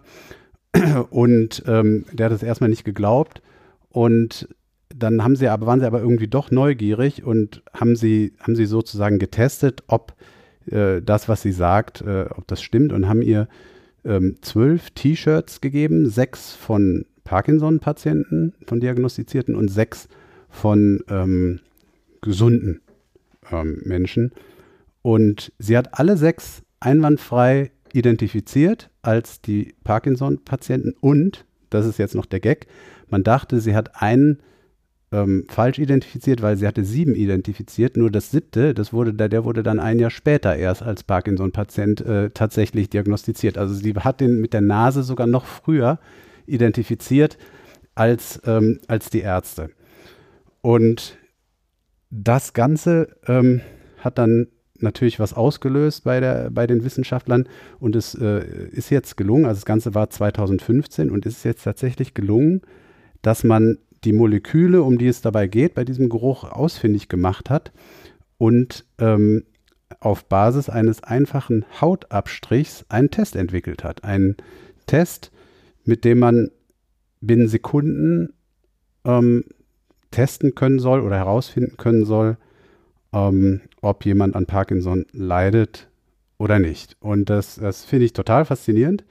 und ähm, der hat es erstmal nicht geglaubt und dann haben sie aber waren sie aber irgendwie doch neugierig und haben sie haben sie sozusagen getestet, ob äh, das was sie sagt, äh, ob das stimmt und haben ihr ähm, zwölf T-Shirts gegeben, sechs von Parkinson-Patienten, von diagnostizierten und sechs von ähm, gesunden ähm, Menschen. Und sie hat alle sechs einwandfrei identifiziert als die Parkinson-Patienten und, das ist jetzt noch der Gag, man dachte, sie hat einen ähm, falsch identifiziert, weil sie hatte sieben identifiziert. Nur das siebte, das wurde, der wurde dann ein Jahr später erst als Parkinson-Patient äh, tatsächlich diagnostiziert. Also sie hat den mit der Nase sogar noch früher identifiziert als, ähm, als die Ärzte. Und das Ganze ähm, hat dann natürlich was ausgelöst bei, der, bei den Wissenschaftlern und es äh, ist jetzt gelungen, also das Ganze war 2015 und es ist jetzt tatsächlich gelungen, dass man die Moleküle, um die es dabei geht, bei diesem Geruch ausfindig gemacht hat und ähm, auf Basis eines einfachen Hautabstrichs einen Test entwickelt hat. Einen Test, mit dem man binnen Sekunden ähm, testen können soll oder herausfinden können soll, ähm, ob jemand an Parkinson leidet oder nicht. Und das, das finde ich total faszinierend.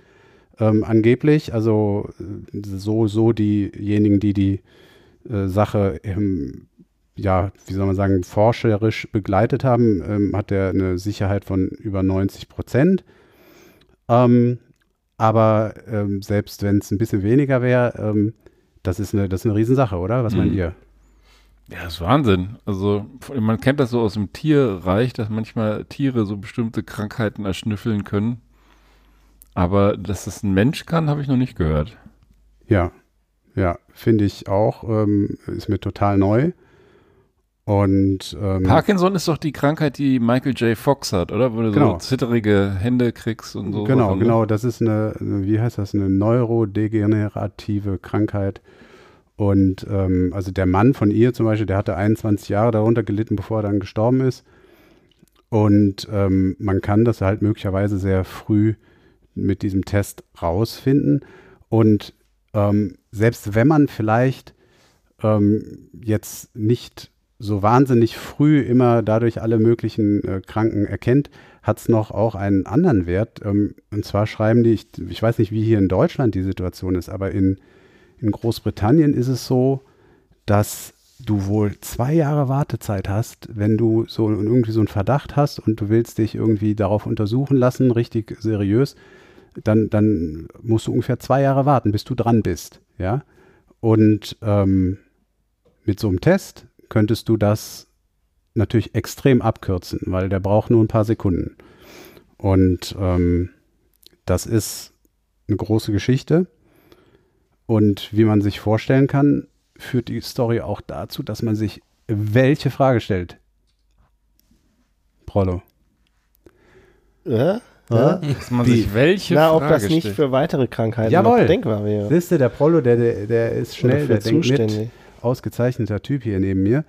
Ähm, angeblich, also äh, so, so diejenigen, die die äh, Sache, ähm, ja, wie soll man sagen, forscherisch begleitet haben, ähm, hat er eine Sicherheit von über 90 Prozent. Ähm, aber ähm, selbst wenn es ein bisschen weniger wäre, ähm, das ist eine, das ist eine Riesensache, oder? Was meint Mhm. ihr? Ja, das ist Wahnsinn. Also man kennt das so aus dem Tierreich, dass manchmal Tiere so bestimmte Krankheiten erschnüffeln können. Aber dass es ein Mensch kann, habe ich noch nicht gehört. Ja, ja, finde ich auch. Ähm, ist mir total neu. Und ähm, Parkinson ist doch die Krankheit, die Michael J. Fox hat, oder? Wo du Genau. so zitterige Hände kriegst und so. genau, Sachen, ne? genau, das ist eine, wie heißt das, eine neurodegenerative Krankheit. Und ähm, also der Mann von ihr zum Beispiel, der hatte 21 Jahre darunter gelitten, bevor er dann gestorben ist. Und ähm, man kann das halt möglicherweise sehr früh mit diesem Test rausfinden. Und ähm, selbst wenn man vielleicht ähm, jetzt nicht so wahnsinnig früh immer dadurch alle möglichen äh, Kranken erkennt, hat es noch auch einen anderen Wert. Ähm, und zwar schreiben die, ich, ich weiß nicht, wie hier in Deutschland die Situation ist, aber in, in Großbritannien ist es so, dass du wohl zwei Jahre Wartezeit hast, wenn du so irgendwie so einen Verdacht hast und du willst dich irgendwie darauf untersuchen lassen, richtig seriös, dann, dann musst du ungefähr zwei Jahre warten, bis du dran bist. Ja. Und ähm, mit so einem Test könntest du das natürlich extrem abkürzen, weil der braucht nur ein paar Sekunden. Und ähm, das ist eine große Geschichte. Und wie man sich vorstellen kann, führt die Story auch dazu, dass man sich welche Frage stellt. Prollo. Äh? Dass man sich welche Na, ob Frage das nicht stellt. für weitere Krankheiten Jawohl. noch bedenkbar wäre. Siehst du, der Prollo, der, der, der ist schnell, der für denkt mit. Ausgezeichneter Typ hier neben mir.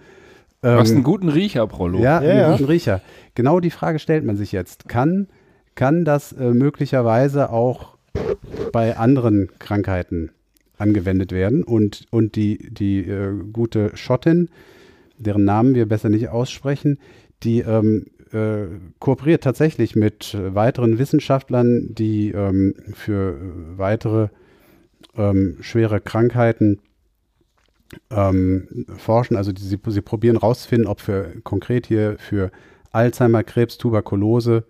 Du hast Ähm, einen guten Riecher, Prollo. Ja, Ja, einen ja. guten Riecher. Genau die Frage stellt man sich jetzt. Kann, kann das äh, möglicherweise auch bei anderen Krankheiten angewendet werden? Und, und die, die äh, gute Schottin, deren Namen wir besser nicht aussprechen, die ähm, äh, kooperiert tatsächlich mit weiteren Wissenschaftlern, die ähm, für weitere ähm, schwere Krankheiten ähm, forschen. Also die, sie, sie probieren rauszufinden, ob für konkret hier für Alzheimer, Krebs, Tuberkulose,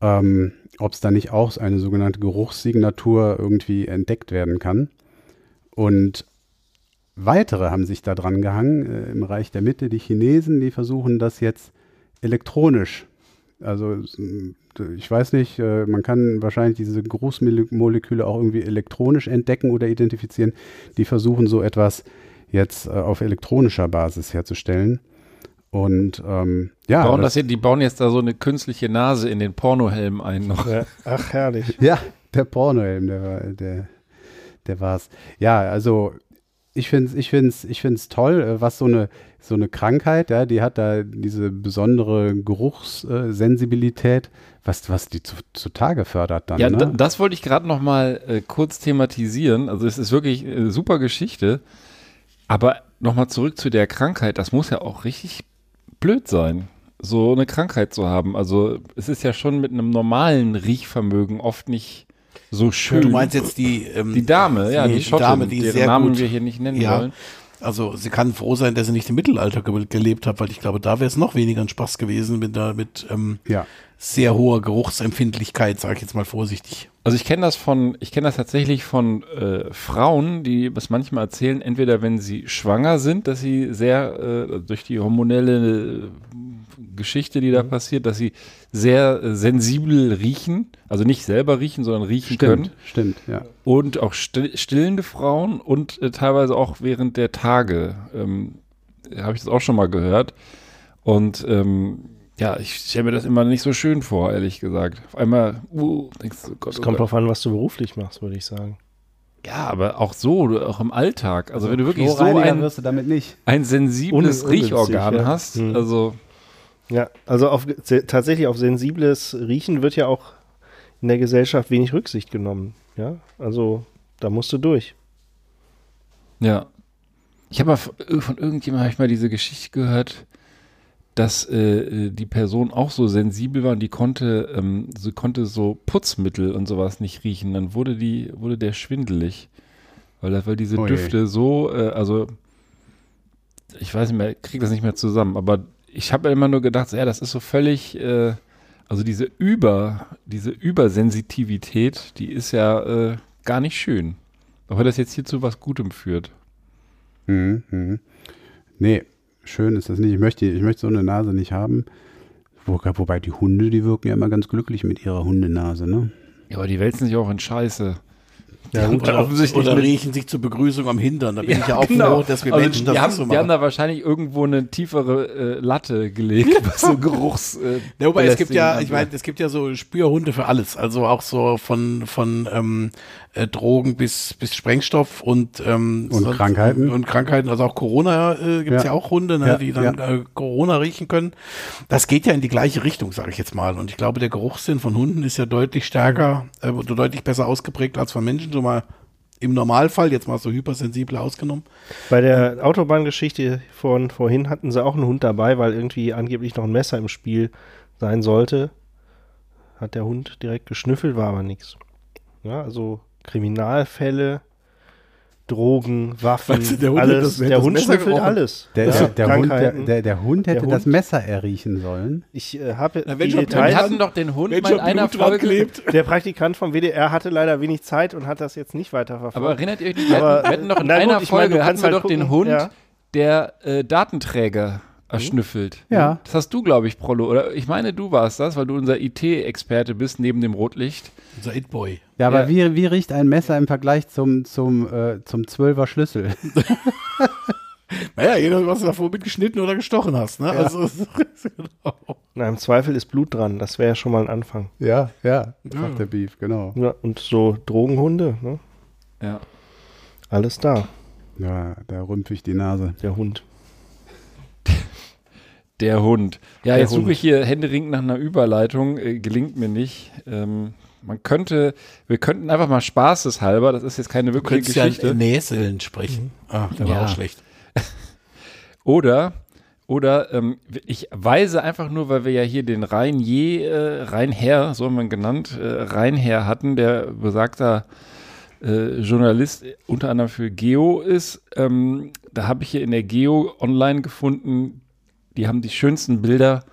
ähm, ob es da nicht auch eine sogenannte Geruchssignatur irgendwie entdeckt werden kann. Und weitere haben sich da dran gehangen, äh, im Reich der Mitte, die Chinesen, die versuchen das jetzt elektronisch. Also ich weiß nicht, äh, man kann wahrscheinlich diese Geruchsmoleküle auch irgendwie elektronisch entdecken oder identifizieren. Die versuchen so etwas jetzt äh, auf elektronischer Basis herzustellen. Und ähm, ja, bauen das- das, hier- die bauen jetzt da so eine künstliche Nase in den Pornohelm ein noch. Ja. Ach, herrlich. Ja, der Pornohelm, der war, der, der war's. Ja, also ich finde es ich find's, ich find's toll, äh, was so eine, so eine Krankheit, ja, die hat da diese besondere Geruchssensibilität, was, was die zu, zutage fördert dann. Ja, ne? da, das wollte ich gerade noch mal äh, kurz thematisieren. Also es ist wirklich eine super Geschichte. Aber noch mal zurück zu der Krankheit. Das muss ja auch richtig blöd sein, so eine Krankheit zu haben. Also es ist ja schon mit einem normalen Riechvermögen oft nicht so schön. Du meinst jetzt die, ähm, die Dame, ja, die, Schottin, Dame, die deren sehr Namen gut, wir hier nicht nennen Ja. wollen. Also sie kann froh sein, dass sie nicht im Mittelalter ge gelebt hat, weil ich glaube, da wäre es noch weniger ein Spaß gewesen mit, da, mit ähm, ja. sehr hoher Geruchsempfindlichkeit, sage ich jetzt mal vorsichtig. Also ich kenne das von, ich kenne das tatsächlich von äh, Frauen, die das manchmal erzählen, entweder wenn sie schwanger sind, dass sie sehr äh, durch die hormonelle Geschichte, die da Mhm. passiert, dass sie sehr äh, sensibel riechen, also nicht selber riechen, sondern riechen Stimmt, können. stimmt, ja. Und auch still, stillende Frauen und äh, teilweise auch während der Tage. Ähm, Habe ich das auch schon mal gehört. Und ähm, ja, ich stelle mir das immer nicht so schön vor, ehrlich gesagt. Auf einmal, uh, denkst du, Gott, Es oh kommt drauf an, was du beruflich machst, würde ich sagen. Ja, aber auch so, du- auch im Alltag. Also, wenn du wirklich so ein, wirst du damit nicht. ein sensibles Riechorgan ja. hast, Hm. also Ja, also auf, tatsächlich auf sensibles Riechen wird ja auch in der Gesellschaft wenig Rücksicht genommen. Ja, also da musst du durch. ja. Ich habe mal von von irgendjemandem ich mal diese Geschichte gehört, dass äh, die Person auch so sensibel war und die konnte, ähm, sie konnte so Putzmittel und sowas nicht riechen. Dann wurde die, wurde der schwindelig. Weil, weil diese. Düfte so, äh, also ich weiß nicht mehr, krieg das nicht mehr zusammen, aber ich habe immer nur gedacht, ja, das ist so völlig, äh, also diese Über, diese Übersensitivität, die ist ja äh, gar nicht schön. Aber das jetzt hier zu was Gutem führt. Mhm, mhm. Nee, schön ist das nicht. Ich möchte, ich möchte so eine Nase nicht haben. Wo, wobei die Hunde, die wirken ja immer ganz glücklich mit ihrer Hundenase, ne? Ja, aber die wälzen sich auch in Scheiße. Ja, gut, Oder, offensichtlich oder riechen sich zur Begrüßung am Hintern. Da bin ich ja auch genau. froh, dass wir Also Menschen das die, haben, so die machen. haben da wahrscheinlich irgendwo eine tiefere äh, Latte gelegt, was so Geruchs. Äh, Ja, wobei es gibt ja, ich meine, es gibt ja so Spürhunde für alles. Also auch so von, von ähm, äh, Drogen bis, bis Sprengstoff und, ähm, Und Krankheiten. Und Krankheiten, also auch Corona äh, gibt es ja. Ja. auch Hunde, ne, Ja, die dann ja. äh, Corona riechen können. Das geht ja in die gleiche Richtung, sage ich jetzt mal. Und ich glaube, der Geruchssinn von Hunden ist ja deutlich stärker, äh, deutlich besser ausgeprägt als von Menschen, so mal im Normalfall, jetzt mal so hypersensible ausgenommen. Bei der Autobahngeschichte von vorhin hatten sie auch einen Hund dabei, weil irgendwie angeblich noch ein Messer im Spiel sein sollte. Hat der Hund direkt geschnüffelt, war aber nichts. Ja, also Kriminalfälle, Drogen, Waffen, Weißt du, der Hund alles. das- der Hund schnüffelt alles. Der, Ja, der, der, Hund, der, der, der Hund hätte Der das Hund- Messer erriechen sollen. ich äh, habe die schon- wir Details. hatten doch den Hund mal in einer Folge. klebt. Der Praktikant vom WDR hatte leider wenig Zeit und hat das jetzt nicht weiterverfolgt. Aber erinnert ihr euch nicht, wir hatten, wir hatten doch in gut, einer meine, Folge du hatten wir halt doch den gucken, Hund, ja. der äh, Datenträger erschnüffelt. Ja. Das hast du, glaube ich, Prollo. Oder ich meine, du warst das, weil du unser IT-Experte bist neben dem Rotlicht. Unser It-Boy. Ja, aber Ja. Wie, wie riecht ein Messer im Vergleich zum, zum, äh, zum 12er Schlüssel? Naja, jeder, was du davor mitgeschnitten oder gestochen hast. Ne? Also, genau. Na, im Zweifel ist Blut dran. Das wäre ja schon mal ein Anfang. Ja, ja, sagt der Beef, genau. Ja, und so Drogenhunde, ne? Ja. Alles da. Ja, da rümpfe ich die Nase. Der Hund. Der Hund. Ja, Der jetzt suche Hund. ich hier händeringend nach einer Überleitung. Äh, gelingt mir nicht. Ähm, man könnte, wir könnten einfach mal spaßeshalber, das ist jetzt keine Du wirkliche ja Geschichte. in Näseln sprechen. Ah, der war Ja. auch schlecht. Oder, oder ähm, ich weise einfach nur, weil wir ja hier den Rhein-Je, äh, Rheinherr, so haben wir ihn genannt, äh, Rheinherr hatten, der besagter äh, Journalist äh, unter anderem für Geo ist. Ähm, da habe ich hier in der Geo online gefunden, die haben die schönsten Bilder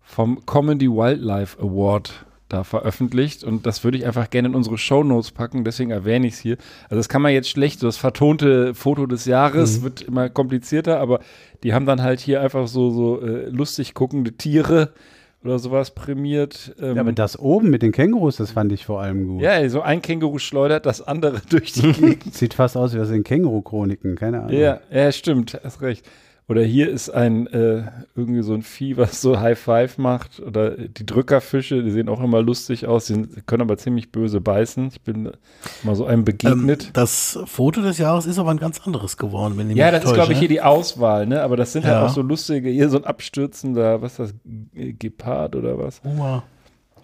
vom Comedy Wildlife Award da veröffentlicht und das würde ich einfach gerne in unsere Shownotes packen, deswegen erwähne ich es hier. Also das kann man jetzt schlecht, so das vertonte Foto des Jahres wird immer komplizierter, aber die haben dann halt hier einfach so, so äh, lustig guckende Tiere oder sowas prämiert. Ähm, Ja, aber das oben mit den Kängurus, das fand ich vor allem gut. ja, so ein Känguru schleudert das andere durch die Gegend. Sieht fast aus wie aus den Känguru-Chroniken, keine Ahnung. Ja, ja, stimmt, hast recht. Oder hier ist ein, äh, irgendwie so ein Vieh, was so High Five macht. Oder die Drückerfische, die sehen auch immer lustig aus, die können aber ziemlich böse beißen. Ich bin mal so einem Ähm, begegnet. das Foto des Jahres ist aber ein ganz anderes geworden, wenn ich ja, mich das ist, täusche, glaube ich, ne? hier die Auswahl, ne? Aber das sind Ja. halt auch so lustige, hier so ein abstürzender, was ist das, Gepard oder was? Puma.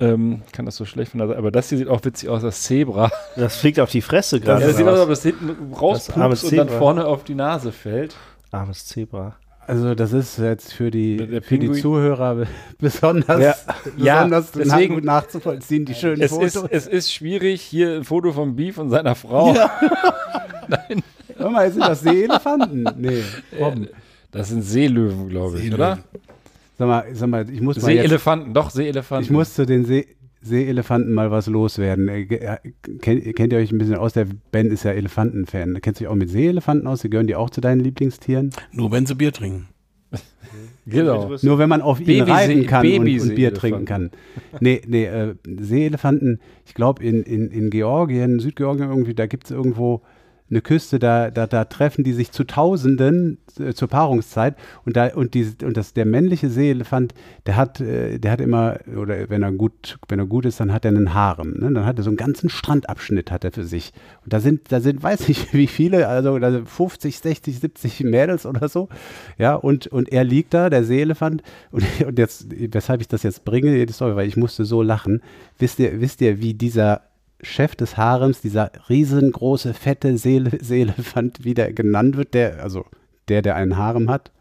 Ähm, kann das so schlecht von der Seite. Aber das hier sieht auch witzig aus, das Zebra. Das fliegt auf die Fresse Ja, gerade. das sieht aus, als ob das hinten rauspupst und dann vorne auf die Nase fällt. Armes Zebra. Also das ist jetzt für die, Der- der für die. Zuhörer be- besonders, Ja. Ja, besonders na- deswegen- gut nachzuvollziehen, die schönen Es Fotos. ist, es ist schwierig, hier ein Foto von Beef und seiner Frau. Hör mal, sind das Seeelefanten? Nee, komm. Das sind Seelöwen, glaube ich, oder? Sag mal, sag mal, ich muss mal jetzt, Seeelefanten, doch, Seeelefanten. ich muss zu den See, Seeelefanten mal was loswerden. Äh, Kennt, kennt ihr euch ein bisschen aus? Der Ben ist ja Elefantenfan. Kennst du dich auch mit Seeelefanten aus? Die gehören die auch zu deinen Lieblingstieren? Nur wenn sie Bier trinken. genau. Nur wenn man auf ihn Babysee- reiten kann und, und Bier trinken kann. Nee, nee, äh, Seeelefanten, ich glaube in, in, in Georgien, Südgeorgien irgendwie, da gibt es irgendwo eine Küste, da, da, da treffen die sich zu Tausenden äh, zur Paarungszeit und da und die und das der männliche Seeelefant, der hat äh, der hat immer oder wenn er gut wenn er gut ist, dann hat er einen Harem, ne? dann hat er so einen ganzen Strandabschnitt hat er für sich und da sind da sind weiß ich wie viele, also da sind 50, 60, 70 Mädels oder so, ja und und er liegt da, der Seeelefant und, und jetzt weshalb ich das jetzt bringe, die Story, weil ich musste so lachen. Wisst ihr wisst ihr wie dieser Chef des Harems, dieser riesengroße, fette Seele, Seelefant, wie der genannt wird, der, also der, der einen Harem hat.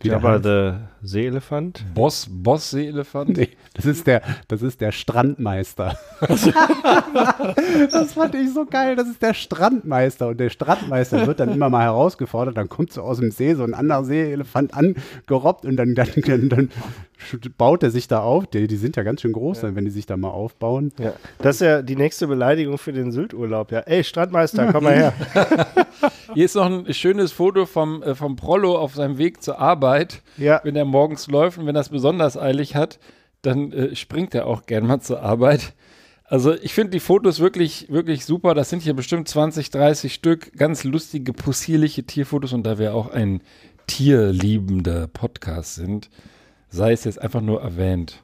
Wie heißt? der Seeelefant? Boss, Boss Seeelefant. Nee, das ist der, das ist der Strandmeister. das fand ich so geil. Das ist der Strandmeister. Und der Strandmeister wird dann immer mal herausgefordert. Dann kommt so aus dem See so ein anderer Seeelefant angerobbt und dann, dann, dann, dann baut er sich da auf. Die, die sind ja ganz schön groß, dann, wenn die sich da mal aufbauen. Ja. Das ist ja die nächste Beleidigung für den Sylturlaub. Ja. Ey, Strandmeister, komm mal her. Hier ist noch ein schönes Foto vom, äh, vom Prollo auf seinem Weg zur Arbeit. Ja. Wenn er morgens läuft und wenn er es besonders eilig hat, dann äh, springt er auch gern mal zur Arbeit. Also ich finde die Fotos wirklich, wirklich super. Das sind hier bestimmt 20, 30 Stück. Ganz lustige, possierliche Tierfotos. Und da wir auch ein tierliebender Podcast sind, sei es jetzt einfach nur erwähnt.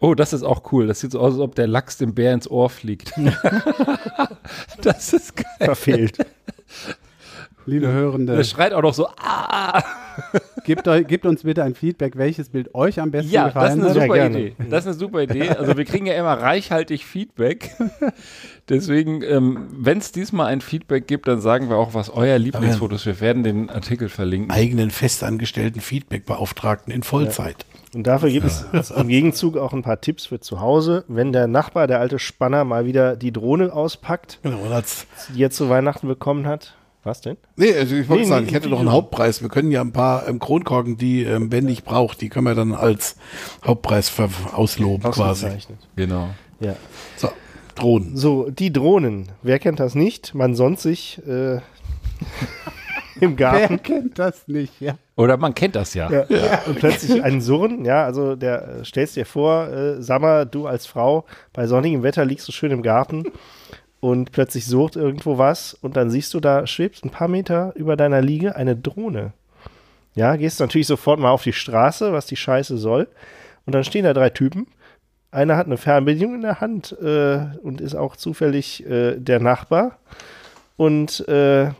Oh, das ist auch cool. Das sieht so aus, als ob der Lachs dem Bär ins Ohr fliegt. das ist geil. Verfehlt. Liebe Hörende, Der schreit auch noch so, ah! gebt, euch, gebt uns bitte ein Feedback, welches Bild euch am besten Ja, das ist gefallen eine hat. Ja, super gerne. Idee. Das ist eine super Idee. Also wir kriegen ja immer reichhaltig Feedback. Deswegen, ähm, wenn es diesmal ein Feedback gibt, dann sagen wir auch, was euer Lieblingsfoto ist. Wir werden den Artikel verlinken. Eigenen festangestellten Feedback-Beauftragten in Vollzeit. Und dafür gibt es im Gegenzug auch ein paar Tipps für zu Hause. Wenn der Nachbar, der alte Spanner, mal wieder die Drohne auspackt, Genau, die er zu Weihnachten bekommen hat. Was denn? nee, also ich wollte Nee, sagen, nee, ich hätte noch Video. einen Hauptpreis. Wir können ja ein paar ähm, Kronkorken, die ähm, Ben nicht braucht, die können wir dann als Hauptpreis ausloben quasi. Ausgezeichnet. Genau. Ja. So, Drohnen. So, die Drohnen. Wer kennt das nicht? Man sonnt sich äh, im Wer Garten. kennt das nicht? Ja. Oder man kennt das ja. Ja. Und plötzlich ein Surren, ja, also der äh, stellst dir vor, äh, sag mal, du als Frau bei sonnigem Wetter liegst du schön im Garten und plötzlich sucht irgendwo was und dann siehst du, da schwebt ein paar Meter über deiner Liege eine Drohne. Ja, gehst natürlich sofort mal auf die Straße, was die Scheiße soll. Und dann stehen da drei Typen. Einer hat eine Fernbedienung in der Hand äh, und ist auch zufällig äh, der Nachbar. Und äh,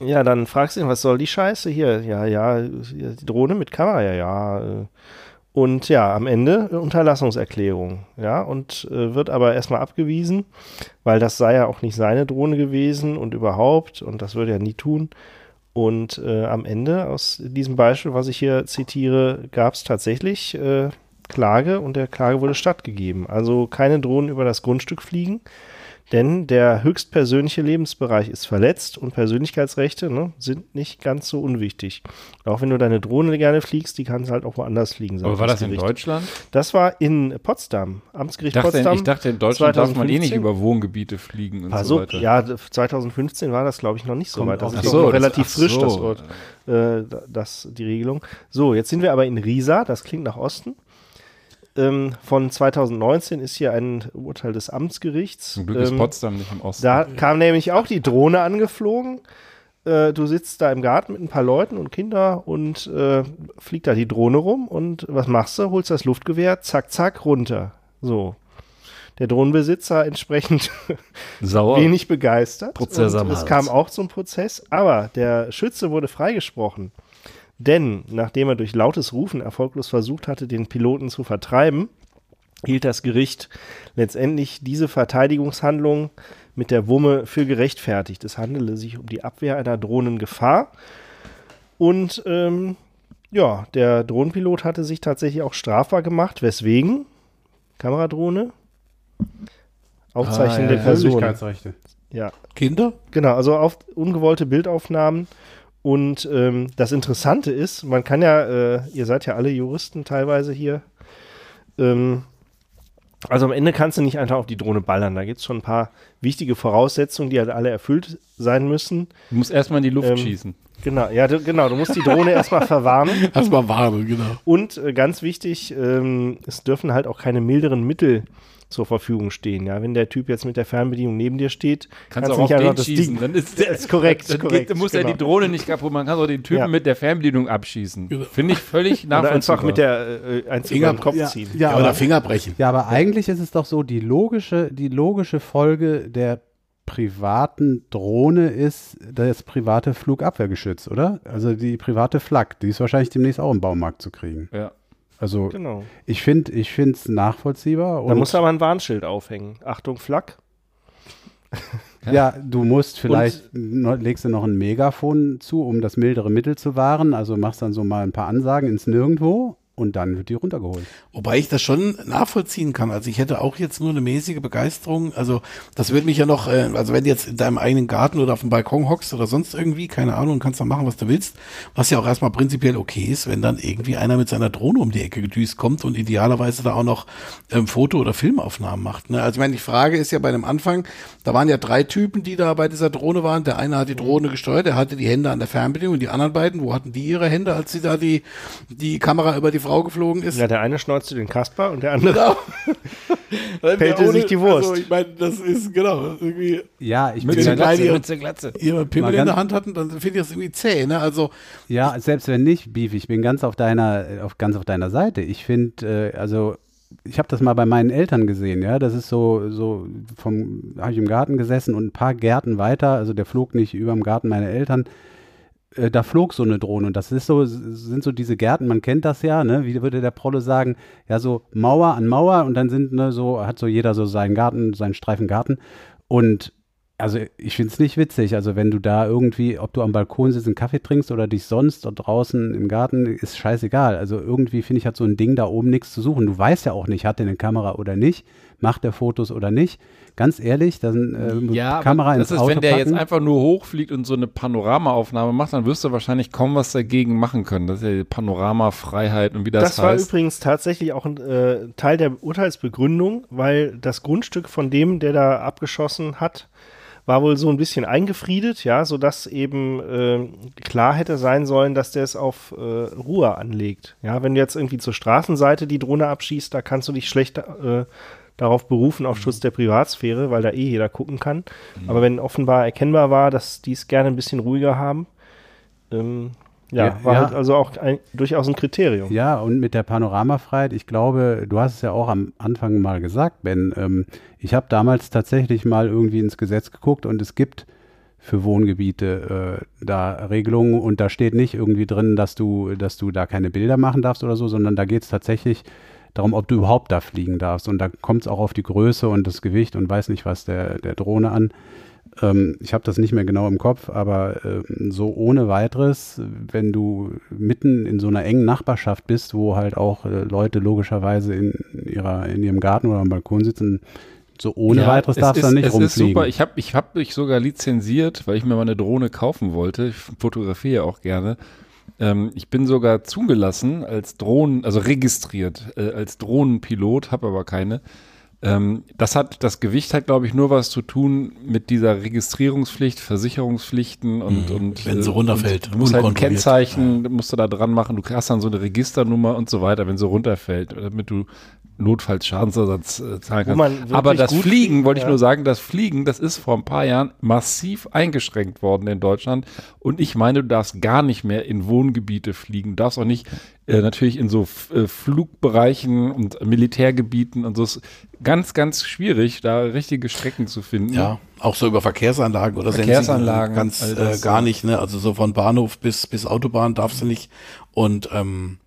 ja, dann fragst du ihn, was soll die Scheiße hier? Ja, ja, die Drohne mit Kamera, ja, ja. Und ja, am Ende äh, Unterlassungserklärung, ja, und äh, wird aber erstmal abgewiesen, weil das sei ja auch nicht seine Drohne gewesen und überhaupt, und das würde er nie tun. Und äh, am Ende aus diesem Beispiel, was ich hier zitiere, gab es tatsächlich äh, Klage und der Klage wurde stattgegeben. Also keine Drohnen über das Grundstück fliegen, denn der höchstpersönliche Lebensbereich ist verletzt und Persönlichkeitsrechte ne, sind nicht ganz so unwichtig. Auch wenn du deine Drohne gerne fliegst, die kann es halt auch woanders fliegen. Aber war das in. Deutschland? Das war in Potsdam, Amtsgericht Ich dachte, Potsdam. ich dachte, in Deutschland darf man eh nicht 2015. über Wohngebiete fliegen und so Also, weiter. ja, 2015 war das, glaube ich, noch nicht so Kommt weit. Das ist das- relativ ach frisch, so. das Ort, äh, das, die Regelung. So, jetzt sind wir aber in Riesa, das klingt nach Osten. Ähm, von 2019 ist hier ein Urteil des Amtsgerichts. Zum Glück ist Ähm, Potsdam nicht im Osten. da kam nämlich auch die Drohne angeflogen. Äh, du sitzt da im Garten mit ein paar Leuten und Kindern und äh, fliegt da die Drohne rum und was machst du? Holst das Luftgewehr, zack, zack, runter. So. Der Drohnenbesitzer entsprechend Sauer. wenig begeistert. Prozess am es kam auch zum Prozess, aber der Schütze wurde freigesprochen. Denn nachdem er durch lautes Rufen erfolglos versucht hatte, den Piloten zu vertreiben, hielt das Gericht letztendlich diese Verteidigungshandlung mit der Wumme für gerechtfertigt. Es handele sich um die Abwehr einer Drohnengefahr. Und ähm, ja, der Drohnenpilot hatte sich tatsächlich auch strafbar gemacht. Weswegen? Kameradrohne. Aufzeichnende Ah, ja, ja. Person. Persönlichkeitsrechte. Ja, Kinder? genau. Also auf ungewollte Bildaufnahmen. Und ähm, das Interessante ist, man kann ja, äh, ihr seid ja alle Juristen teilweise hier. Ähm, also am Ende kannst du nicht einfach auf die Drohne ballern. Da gibt es schon ein paar wichtige Voraussetzungen, die halt alle erfüllt sein müssen. Du musst erstmal in die Luft Ähm, schießen. Genau, ja, du, genau. Du musst die Drohne erstmal verwarnen. Erstmal warnen, genau. Und äh, ganz wichtig, ähm, es dürfen halt auch keine milderen Mittel zur Verfügung stehen. Ja, wenn der Typ jetzt mit der Fernbedienung neben dir steht, Kannst kannst auch du auf nicht einfach den das schießen. Ding. Dann ist, Das ist korrekt, Dann korrekt, geht, muss ja genau. die Drohne nicht kaputt. Man kann auch den Typen Ja. mit der Fernbedienung abschießen. Genau. Finde ich völlig Oder nachvollziehbar. einfach mit der äh, eins über den Kopf ja, ziehen. ja, Ja, oder aber, Finger brechen. ja, aber eigentlich ist es doch so, die logische, die logische Folge der privaten Drohne ist das private Flugabwehrgeschütz, oder? Also die private Flak, die ist wahrscheinlich demnächst auch im Baumarkt zu kriegen. ja. Also Genau. ich finde ich finde es nachvollziehbar. Da und- du aber ein Warnschild aufhängen. Achtung, Flak. Ja, du musst vielleicht, noch, legst du noch ein Megafon zu, um das mildere Mittel zu wahren. Also machst dann so mal ein paar Ansagen ins Nirgendwo und dann wird die runtergeholt. Wobei ich das schon nachvollziehen kann. Also ich hätte auch jetzt nur eine mäßige Begeisterung. Also das würde mich ja noch, äh, also wenn du jetzt in deinem eigenen Garten oder auf dem Balkon hockst oder sonst irgendwie, keine Ahnung, kannst dann machen, was du willst. Was ja auch erstmal prinzipiell okay ist, wenn dann irgendwie einer mit seiner Drohne um die Ecke gedüst kommt und idealerweise da auch noch ähm, Foto- oder Filmaufnahmen macht. Ne? Also ich meine, die Frage ist ja bei dem Anfang, da waren ja drei Typen, die da bei dieser Drohne waren. Der eine hat die Drohne gesteuert, der hatte die Hände an der Fernbedienung und die anderen beiden, wo hatten die ihre Hände, als sie da die, die Kamera über die Frau geflogen ist? Ja, der eine schneuzte den Kasper und der andere. Genau. Pellte Ohne- sich die Wurst. Also, ich meine, das ist genau irgendwie. Ja, ich Mit bin den ja, kleinen- Mütze, Glatze. Ihre Pimmel in ganz- der Hand hatten, dann finde ich das irgendwie zäh, ne? Also, ja, selbst wenn nicht, Beef, ich bin ganz auf deiner, auf, ganz auf deiner Seite. Ich finde, äh, also ich habe das mal bei meinen Eltern gesehen, ja. Das ist so, so vom, habe ich im Garten gesessen und ein paar Gärten weiter, also der flog nicht über dem Garten meiner Eltern. Äh, Da flog so eine Drohne und das ist so, sind so diese Gärten, man kennt das ja, ne? Wie würde der Prolle sagen, ja, so Mauer an Mauer und dann sind, ne, so, hat so jeder so seinen Garten, seinen Streifen Garten. Und also ich finde es nicht witzig. Also wenn du da irgendwie, ob du am Balkon sitzt, einen Kaffee trinkst oder dich sonst dort draußen im Garten, ist scheißegal. Also irgendwie finde ich, hat so ein Ding da oben nichts zu suchen. Du weißt ja auch nicht, hat der eine Kamera oder nicht, macht der Fotos oder nicht. Ganz ehrlich, dann äh, Ja, Kamera ins das ist, Auto wenn der packen. jetzt einfach nur hochfliegt und so eine Panoramaaufnahme macht, dann wirst du wahrscheinlich kaum was dagegen machen können. Das ist ja die Panoramafreiheit und wie das, Das, war heißt. übrigens tatsächlich auch ein äh, Teil der Urteilsbegründung, weil das Grundstück von dem, der da abgeschossen hat, war wohl so ein bisschen eingefriedet, ja, sodass eben äh, klar hätte sein sollen, dass der es auf äh, Ruhe anlegt. Ja, wenn du jetzt irgendwie zur Straßenseite die Drohne abschießt, da kannst du dich schlecht äh, darauf berufen, auf Schutz der Privatsphäre, weil da eh jeder gucken kann. Aber wenn offenbar erkennbar war, dass die es gerne ein bisschen ruhiger haben, ähm, ja, Ja, war ja. halt also auch ein, durchaus ein Kriterium. Ja, und mit der Panoramafreiheit, ich glaube, du hast es ja auch am Anfang mal gesagt, Ben. Ähm, ich habe damals tatsächlich mal irgendwie ins Gesetz geguckt und es gibt für Wohngebiete äh, da Regelungen und da steht nicht irgendwie drin, dass du, dass du da keine Bilder machen darfst oder so, sondern da geht es tatsächlich darum, ob du überhaupt da fliegen darfst. Und da kommt es auch auf die Größe und das Gewicht und weiß nicht was der, der Drohne an. Ähm, ich habe das nicht mehr genau im Kopf, aber ähm, so ohne weiteres, wenn du mitten in so einer engen Nachbarschaft bist, wo halt auch äh, Leute logischerweise in, ihrer, in ihrem Garten oder am Balkon sitzen, so ohne Ja, weiteres es darfst du ist, da nicht es rumfliegen. ist super. Ich habe ich hab mich sogar lizenziert, weil ich mir mal eine Drohne kaufen wollte. Ich fotografiere auch gerne. Ähm, ich bin sogar zugelassen als Drohnen, also registriert äh, als Drohnenpilot, habe aber keine. Ähm, das hat, das Gewicht hat, glaube ich, nur was zu tun mit dieser Registrierungspflicht, Versicherungspflichten und, und Wenn sie äh, runterfällt, und Du musst halt ein. Kennzeichen, musst du da dran machen. Du hast dann so eine Registernummer und so weiter, wenn sie runterfällt, damit du notfalls Schadensersatz äh, zahlen kannst. Aber das gut Fliegen, wollte ich ja. nur sagen, das Fliegen, das ist vor ein paar Jahren massiv eingeschränkt worden in Deutschland. Und ich meine, du darfst gar nicht mehr in Wohngebiete fliegen. Du darfst auch nicht äh, natürlich in so F äh, Flugbereichen und Militärgebieten und so. Ist ganz, ganz schwierig, da richtige Strecken zu finden. Ja, auch so über Verkehrsanlagen oder Verkehrsanlagen, ganz äh, gar nicht, ne? Also so von Bahnhof bis bis Autobahn darfst du nicht. Und ähm,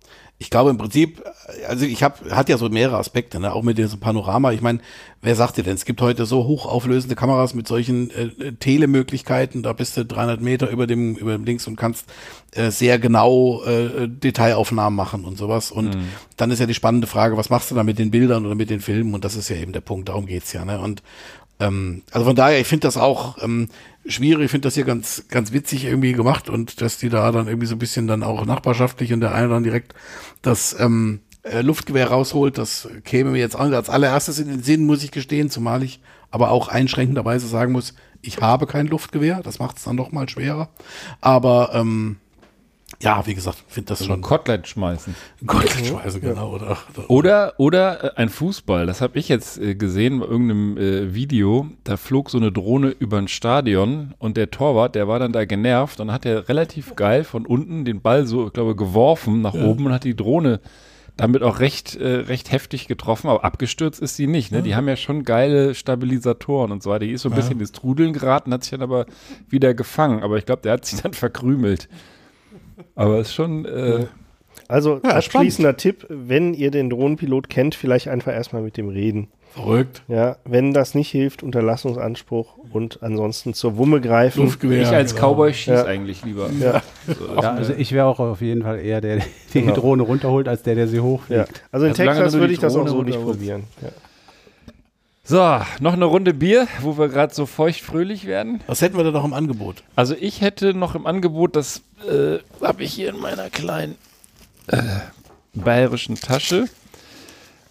ich glaube im Prinzip, also ich habe hat ja so mehrere Aspekte, ne? Auch mit diesem Panorama. Ich meine, wer sagt dir denn? Es gibt heute so hochauflösende Kameras mit solchen äh, äh, Telemöglichkeiten. Da bist du 300 Meter über dem über dem Links und kannst äh, sehr genau äh, Detailaufnahmen machen und sowas. Und dann ist ja die spannende Frage, was machst du da mit den Bildern oder mit den Filmen? Und das ist ja eben der Punkt. Darum geht's ja. Ne? Und ähm, also von daher, ich finde das auch ähm, schwierig, ich finde das hier ganz, ganz witzig irgendwie gemacht und dass die da dann irgendwie so ein bisschen dann auch nachbarschaftlich und der eine dann direkt das ähm, äh, Luftgewehr rausholt, das käme mir jetzt als allererstes in den Sinn, muss ich gestehen, zumal ich aber auch einschränkenderweise sagen muss, ich habe kein Luftgewehr, das macht es dann noch mal schwerer. Aber ähm, ja, wie gesagt, finde das So ein schon Kotelett schmeißen. Gottschweiße, genau. Oder, oder, Oder, oder äh, ein Fußball, das habe ich jetzt äh, gesehen bei irgendeinem äh, Video. Da flog so eine Drohne über ein Stadion und der Torwart, der war dann da genervt und hat er relativ geil von unten den Ball so, ich glaube, geworfen nach oben und hat die Drohne damit auch recht, äh, recht heftig getroffen, aber abgestürzt ist sie nicht. Ne? Die haben ja schon geile Stabilisatoren und so weiter. Die ist so ein bisschen ins Trudeln geraten, hat sich dann aber wieder gefangen. Aber ich glaube, der hat sich dann verkrümelt. Aber ist schon. Äh, Also Ja, abschließender Tipp, wenn ihr den Drohnenpilot kennt, vielleicht einfach erstmal mit dem reden. verrückt. Ja, wenn das nicht hilft, Unterlassungsanspruch und ansonsten zur Wumme greifen. Luftgewehr. ich als genau. Cowboy schieße Ja. eigentlich lieber. Ja, ja, also ich wäre auch auf jeden Fall eher der, der die Genau. Drohne runterholt, als der, der sie ja. hochfliegt. Also in Also Texas würde ich das auch so nicht probieren. Ja. So, noch eine Runde Bier, wo wir gerade so feucht-fröhlich werden. Was hätten wir da noch im Angebot? Also ich hätte noch im Angebot, das äh, habe ich hier in meiner kleinen äh, bayerischen Tasche.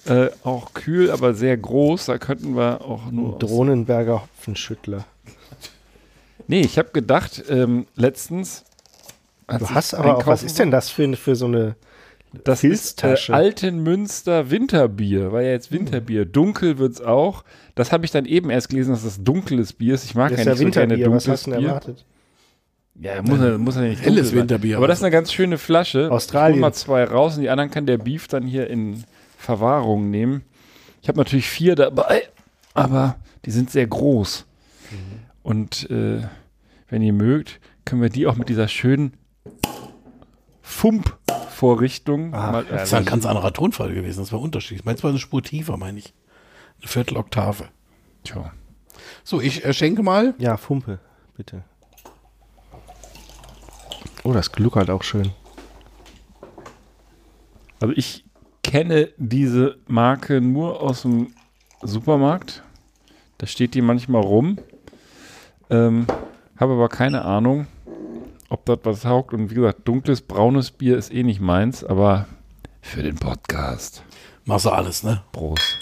Äh, auch kühl, aber sehr groß. Da könnten wir auch nur. Drohnenberger Hopfenschüttler. Nee, ich habe gedacht, ähm, letztens. Du hast aber auch, was ist denn das für, für so eine Das Filztasche? ist äh, Altenmünster Winterbier, war ja jetzt Winterbier. Dunkel wird's auch. Das habe ich dann eben erst gelesen, dass das dunkles Bier ist. Ich mag Das ja ja nicht so gerne Winterbier, was dunkles hast du denn Bier. erwartet? Ja, muss er, muss er nicht Helles. Winterbier. Aber das ist eine ganz schöne Flasche. Australien. Ich mal zwei raus und die anderen kann der Beef dann hier in Verwahrung nehmen. Ich habe natürlich vier dabei, aber die sind sehr groß. Und äh, wenn ihr mögt, können wir die auch mit dieser schönen Fump-Vorrichtung mal Das ist ein ganz anderer Tonfall gewesen. Das war unterschiedlich. Meinst du war eine Spur tiefer, meine ich. Eine Vierteloktave. Tja. So, ich äh, schenke mal. Ja, Fumpe, bitte. Oh, das gluckert auch schön. Also ich kenne diese Marke nur aus dem Supermarkt. Da steht die manchmal rum. Ähm, Habe aber keine Ahnung, ob das was taugt. Und wie gesagt, dunkles, braunes Bier ist eh nicht meins, aber für den Podcast. Machst du alles, ne? Prost.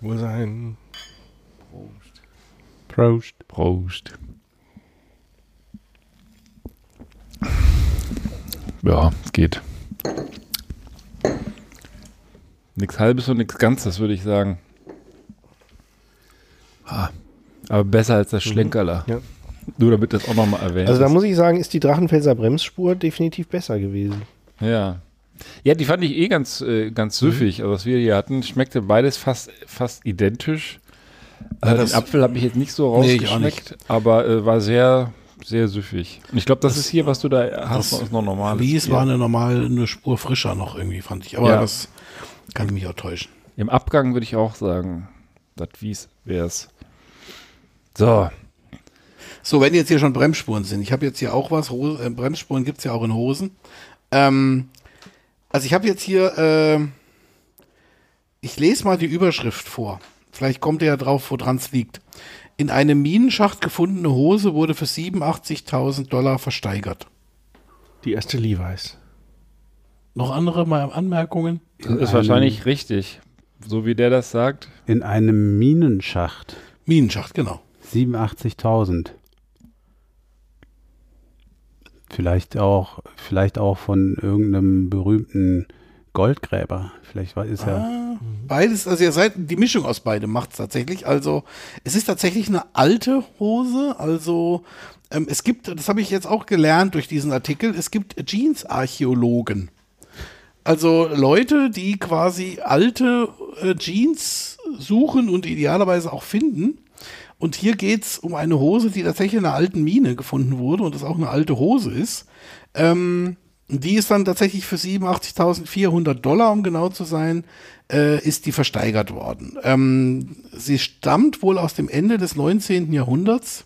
Wohl sein. Prost. Prost. Ja, es geht. Nichts halbes und nichts Ganzes, würde ich sagen. Aber besser als das Schlenkerler. Ja. Nur damit das auch nochmal erwähnt Also da ist. muss ich sagen, ist die Drachenfelser Bremsspur definitiv besser gewesen. Ja. Ja, die fand ich eh ganz, äh, ganz süffig. Also was wir hier hatten, schmeckte beides fast, fast identisch. Ja, Äh, das- den Apfel habe ich jetzt nicht so Nee, rausgeschmeckt, aber äh, war sehr, sehr süffig. Und ich glaube, das, ist hier, was du da hast, das ist noch normal. Wies war eine normal, eine Spur frischer noch irgendwie, fand ich. Aber Ja. das kann ich mich auch täuschen. Im Abgang würde ich auch sagen, das Wies wäre es. So, So, wenn jetzt hier schon Bremsspuren sind, ich habe jetzt hier auch was, Hose, äh, Bremsspuren gibt's ja auch in Hosen. Ähm, also ich habe jetzt hier, äh, ich lese mal die Überschrift vor. Vielleicht kommt ihr ja drauf, woran es liegt. In einem Minenschacht gefundene Hose wurde für 87.000 Dollar versteigert. Die erste Levi's. Noch andere mal Anmerkungen? das ist wahrscheinlich richtig. So wie der das sagt. In einem Minenschacht. Minenschacht, genau. 87.000. Vielleicht auch, vielleicht auch von irgendeinem berühmten Goldgräber. Vielleicht war, ist ja. Beides, also ihr seid, die Mischung aus beidem macht's tatsächlich. Also es ist tatsächlich eine alte Hose. Also ähm, es gibt, das habe ich jetzt auch gelernt durch diesen Artikel, es gibt Jeans-Archäologen. Also Leute, die quasi alte äh, Jeans suchen und idealerweise auch finden. Und hier geht's um eine Hose, die tatsächlich in einer alten Mine gefunden wurde und das auch eine alte Hose ist. Ähm, die ist dann tatsächlich für 87.400 Dollar, um genau zu sein, äh, ist die versteigert worden. Ähm, sie stammt wohl aus dem Ende des 19. Jahrhunderts,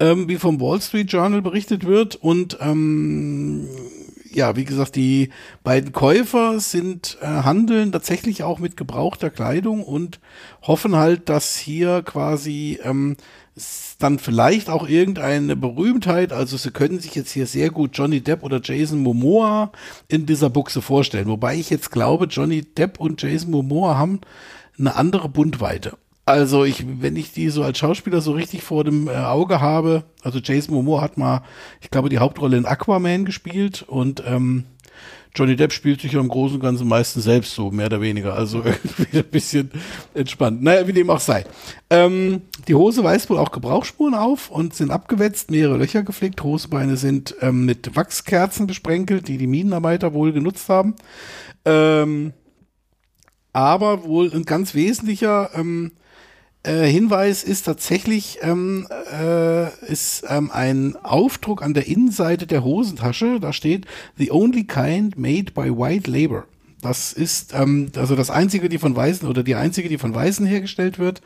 ähm, wie vom Wall Street Journal berichtet wird. Und ähm, ja, wie gesagt, die beiden Käufer sind äh, handeln tatsächlich auch mit gebrauchter Kleidung und hoffen halt, dass hier quasi ähm, dann vielleicht auch irgendeine Berühmtheit, also sie können sich jetzt hier sehr gut Johnny Depp oder Jason Momoa in dieser Buchse vorstellen. Wobei ich jetzt glaube, Johnny Depp und Jason Momoa haben eine andere Bundweite. Also ich, wenn ich die so als Schauspieler so richtig vor dem äh, Auge habe, also Jason Momoa hat mal, ich glaube, die Hauptrolle in Aquaman gespielt und ähm, Johnny Depp spielt sich ja im Großen und Ganzen meistens selbst so, mehr oder weniger. Also irgendwie ein bisschen entspannt. Naja, wie dem auch sei. Ähm, die Hose weist wohl auch Gebrauchsspuren auf und sind abgewetzt, mehrere Löcher geflickt. Hosebeine sind ähm, mit Wachskerzen besprenkelt, die die Minenarbeiter wohl genutzt haben. Ähm, aber wohl ein ganz wesentlicher ähm, äh, Hinweis ist tatsächlich ähm, äh, ist ähm, ein Aufdruck an der Innenseite der Hosentasche. Da steht The only kind made by white labor. Das ist ähm, also das einzige, die von Weißen oder die einzige, die von Weißen hergestellt wird.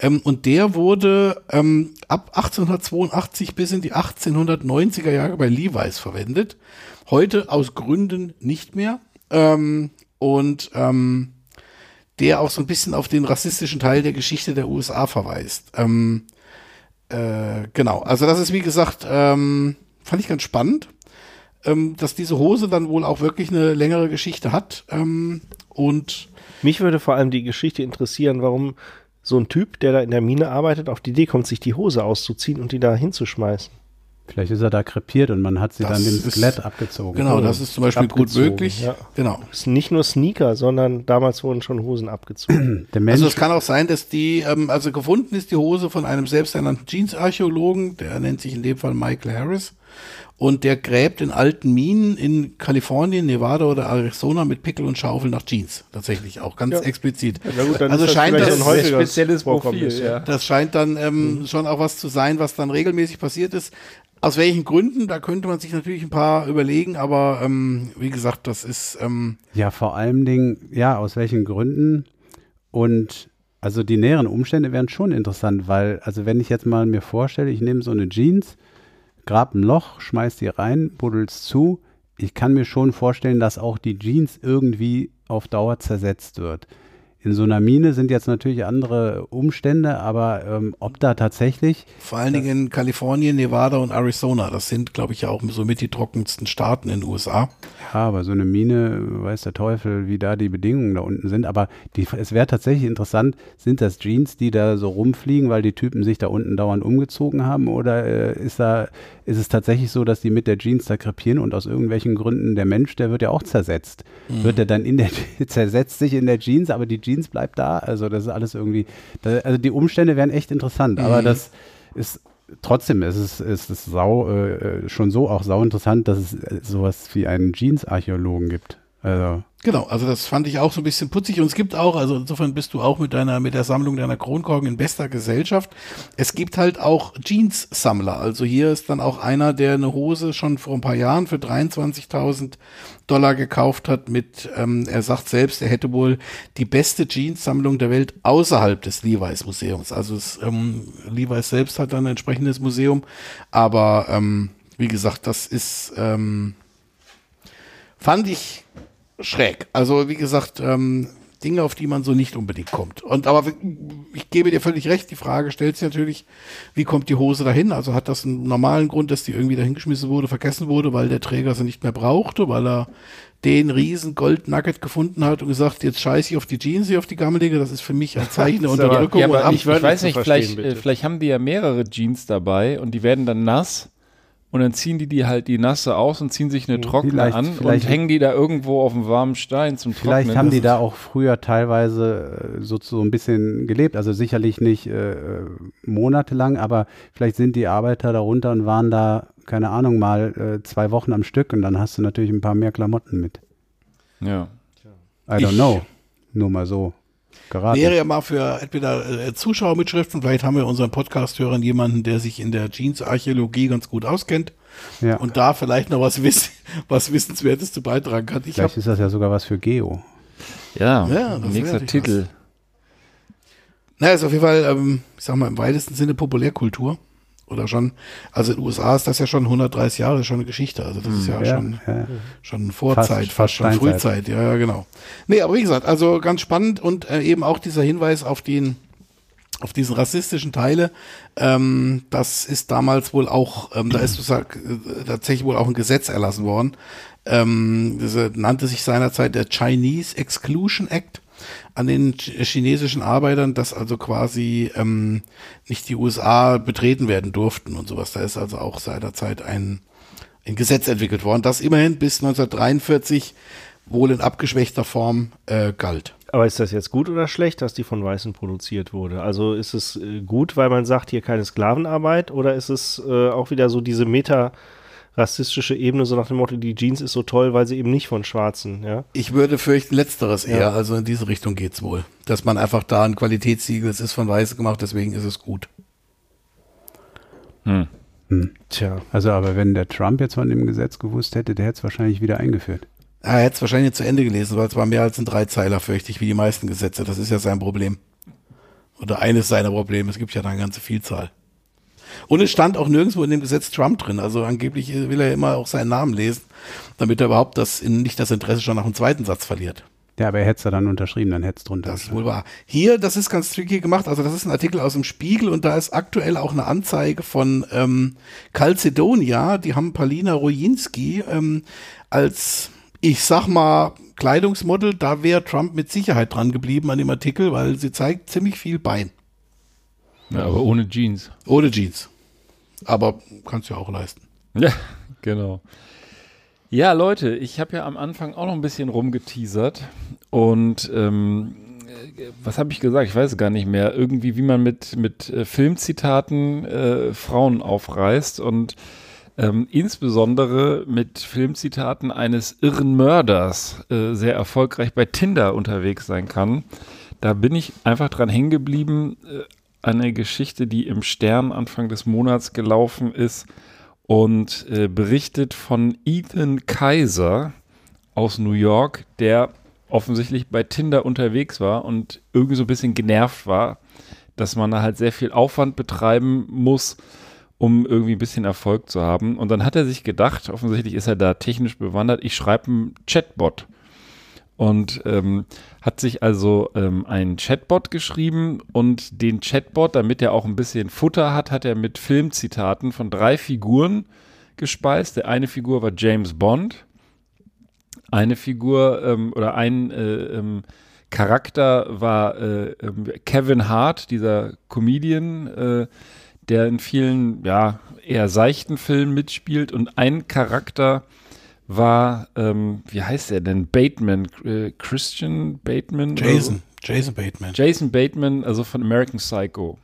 Ähm, und der wurde ähm, ab 1882 bis in die 1890er Jahre bei Levi's verwendet. Heute aus Gründen nicht mehr. Ähm, und ähm, der auch so ein bisschen auf den rassistischen Teil der Geschichte der USA verweist. Ähm, äh, genau, also das ist wie gesagt, ähm, fand ich ganz spannend, ähm, dass diese Hose dann wohl auch wirklich eine längere Geschichte hat. Ähm, und Mich würde vor allem die Geschichte interessieren, warum so ein Typ, der da in der Mine arbeitet, auf die Idee kommt, sich die Hose auszuziehen und die da hinzuschmeißen. Vielleicht ist er da krepiert und man hat sie Das dann dem ist- Skelett abgezogen. genau, das ist zum Beispiel gut Abgezogen, möglich. ja. Genau. Das sind nicht nur Sneaker, sondern damals wurden schon Hosen abgezogen. Der Mensch, Also es kann auch sein, dass die, ähm, also gefunden ist die Hose von einem selbsternannten Jeans-Archäologen, der nennt sich in dem Fall Michael Harris. Und der gräbt in alten Minen in Kalifornien, Nevada oder Arizona mit Pickel und Schaufel nach Jeans. Tatsächlich auch, ganz Ja. explizit. Na gut, dann also ist das scheint das, ein spezielles Profil, ja. das scheint dann ähm, schon auch was zu sein, was dann regelmäßig passiert ist. Aus welchen Gründen, da könnte man sich natürlich ein paar überlegen, aber ähm, wie gesagt, das ist ähm, Ja, vor allem Dingen, ja, aus welchen Gründen und also die näheren Umstände wären schon interessant, weil, also wenn ich jetzt mal mir vorstelle, ich nehme so eine Jeans, grab ein Loch, schmeiß die rein, buddel's zu, ich kann mir schon vorstellen, dass auch die Jeans irgendwie auf Dauer zersetzt wird. In so einer Mine sind jetzt natürlich andere Umstände, aber ähm, ob da tatsächlich vor allen Dingen in Kalifornien, Nevada und Arizona. Das sind, glaube ich, ja auch so mit die trockensten Staaten in den USA. Ja, aber so eine Mine, weiß der Teufel, wie da die Bedingungen da unten sind. Aber die, es wäre tatsächlich interessant, sind das Jeans, die da so rumfliegen, weil die Typen sich da unten dauernd umgezogen haben? Oder äh, ist da, ist es tatsächlich so, dass die mit der Jeans da krepieren und aus irgendwelchen Gründen der Mensch, der wird ja auch zersetzt. Wird er dann in der, zersetzt sich in der Jeans, aber die Jeans Jeans bleibt da. Also das ist alles irgendwie, da, also die Umstände wären echt interessant, aber das ist trotzdem ist es, ist es sau, äh, schon so auch sau interessant, dass es äh, sowas wie einen Jeans-Archäologen gibt. Also Genau, also das fand ich auch so ein bisschen putzig und es gibt auch, also insofern bist du auch mit deiner, mit der Sammlung deiner Kronkorken in bester Gesellschaft. Es gibt halt auch Jeans-Sammler. Also hier ist dann auch einer, der eine Hose schon vor ein paar Jahren für 23.000 Dollar gekauft hat mit, ähm, er sagt selbst, er hätte wohl die beste Jeans-Sammlung der Welt außerhalb des Levi's Museums. Also es, ähm, Levi's selbst hat dann ein entsprechendes Museum, aber ähm, wie gesagt, das ist, ähm, fand ich schräg. Also wie gesagt, ähm, Dinge, auf die man so nicht unbedingt kommt. Und aber ich gebe dir völlig recht, die Frage stellt sich natürlich, wie kommt die Hose dahin? Also hat das einen normalen Grund, dass die irgendwie dahingeschmissen wurde, vergessen wurde, weil der Träger sie nicht mehr brauchte, weil er den riesen Gold-Nugget gefunden hat und gesagt, jetzt scheiße ich auf die Jeans, hier auf die Gammelige, das ist für mich ein Zeichen der aber- Unterdrückung. ja, aber ich wörtlich weiß nicht, vielleicht, vielleicht haben die ja mehrere Jeans dabei und die werden dann nass und dann ziehen die die halt die nasse aus und ziehen sich eine trockene Vielleicht- an vielleicht- und hängen die da irgendwo auf dem warmen Stein zum Trocknen. Vielleicht haben die da auch früher teilweise äh, so, so ein bisschen gelebt. Also sicherlich nicht äh, monatelang, aber vielleicht sind die Arbeiter darunter und waren da, keine Ahnung, mal äh, zwei Wochen am Stück und dann hast du natürlich ein paar mehr Klamotten mit. Ja. I don't Ich- know. Nur mal so geraten. Wäre ja mal für entweder äh, Zuschauermitschriften, vielleicht haben wir unseren Podcast-Hörern jemanden, der sich in der Jeans-Archäologie ganz gut auskennt ja. und da vielleicht noch was, wiss was Wissenswertes zu beitragen kann. Ich Vielleicht ist das ja sogar was für Geo. Ja, Ja, nächster Titel. naja, ist auf jeden Fall, ähm, ich sag mal, im weitesten Sinne Populärkultur. Oder schon, also in den USA ist das ja schon 130 Jahre, schon eine Geschichte. Also das ist ja, Ja, schon, ja. schon Vorzeit, fast, fast schon Steinzeit. Frühzeit. Ja, ja, genau. Nee, aber wie gesagt, also ganz spannend und äh, eben auch dieser Hinweis auf den, auf diesen rassistischen Teile, ähm, das ist damals wohl auch, ähm, da ist sozusagen, äh, tatsächlich wohl auch ein Gesetz erlassen worden. Ähm, das äh, nannte sich seinerzeit der Chinese Exclusion Act an den ch- chinesischen Arbeitern, dass also quasi ähm, nicht die USA betreten werden durften und sowas. Da ist also auch seinerzeit ein, ein Gesetz entwickelt worden, das immerhin bis 1943 wohl in abgeschwächter Form äh, galt. Aber ist das jetzt gut oder schlecht, dass die von Weißen produziert wurde? Also ist es äh, gut, weil man sagt, hier keine Sklavenarbeit, oder ist es äh, auch wieder so diese meta-rassistische Ebene, so nach dem Motto, die Jeans ist so toll, weil sie eben nicht von Schwarzen, ja? Ich würde fürchten, letzteres eher. Ja. Also in diese Richtung geht's wohl. Dass man einfach da ein Qualitätssiegel, es ist von Weiß gemacht, deswegen ist es gut. Tja. Also, aber wenn der Trump jetzt von dem Gesetz gewusst hätte, der hätte es wahrscheinlich wieder eingeführt. Er hätte es wahrscheinlich nicht zu Ende gelesen, weil es war mehr als ein Dreizeiler, fürchte ich, wie die meisten Gesetze. Das ist ja sein Problem. Oder eines seiner Probleme. Es gibt ja da eine ganze Vielzahl. Und es stand auch nirgendwo in dem Gesetz Trump drin. Also angeblich will er immer auch seinen Namen lesen, damit er überhaupt das, nicht das Interesse schon nach dem zweiten Satz verliert. Ja, aber er hätte es ja dann unterschrieben, dann hätte es drunter. Das ist wohl wahr. Hier, das ist ganz tricky gemacht. Also das ist ein Artikel aus dem Spiegel und da ist aktuell auch eine Anzeige von ähm, Calcedonia. Die haben Palina Rojinski ähm, als, ich sag mal, Kleidungsmodel. Da wäre Trump mit Sicherheit dran geblieben an dem Artikel, weil sie zeigt ziemlich viel Bein. Ja, aber ohne Jeans. Ohne Jeans. Aber kannst du ja auch leisten. Ja, genau. Ja, Leute, ich habe ja am Anfang auch noch ein bisschen rumgeteasert und ähm, äh, was habe ich gesagt? Ich weiß es gar nicht mehr. Irgendwie, wie man mit, mit äh, Filmzitaten äh, Frauen aufreißt und ähm, insbesondere mit Filmzitaten eines irren Mörders äh, sehr erfolgreich bei Tinder unterwegs sein kann. Da bin ich einfach dran hängen geblieben. Äh, eine Geschichte, die im Stern Anfang des Monats gelaufen ist und äh, berichtet von Ethan Kaiser aus New York, der offensichtlich bei Tinder unterwegs war und irgendwie so ein bisschen genervt war, dass man da halt sehr viel Aufwand betreiben muss, um irgendwie ein bisschen Erfolg zu haben. Und dann hat er sich gedacht, offensichtlich ist er da technisch bewandert, ich schreibe einen Chatbot. Und ähm, hat sich also ähm, einen Chatbot geschrieben und den Chatbot, damit er auch ein bisschen Futter hat, hat er mit Filmzitaten von drei Figuren gespeist. Der eine Figur war James Bond, eine Figur ähm, oder ein äh, ähm, Charakter war äh, ähm, Kevin Hart, dieser Comedian, äh, der in vielen ja eher seichten Filmen mitspielt und ein Charakter war, ähm, wie heißt er denn? Bateman, äh, Christian Bateman? Jason. Jason Bateman. Jason Bateman, also von American Psycho.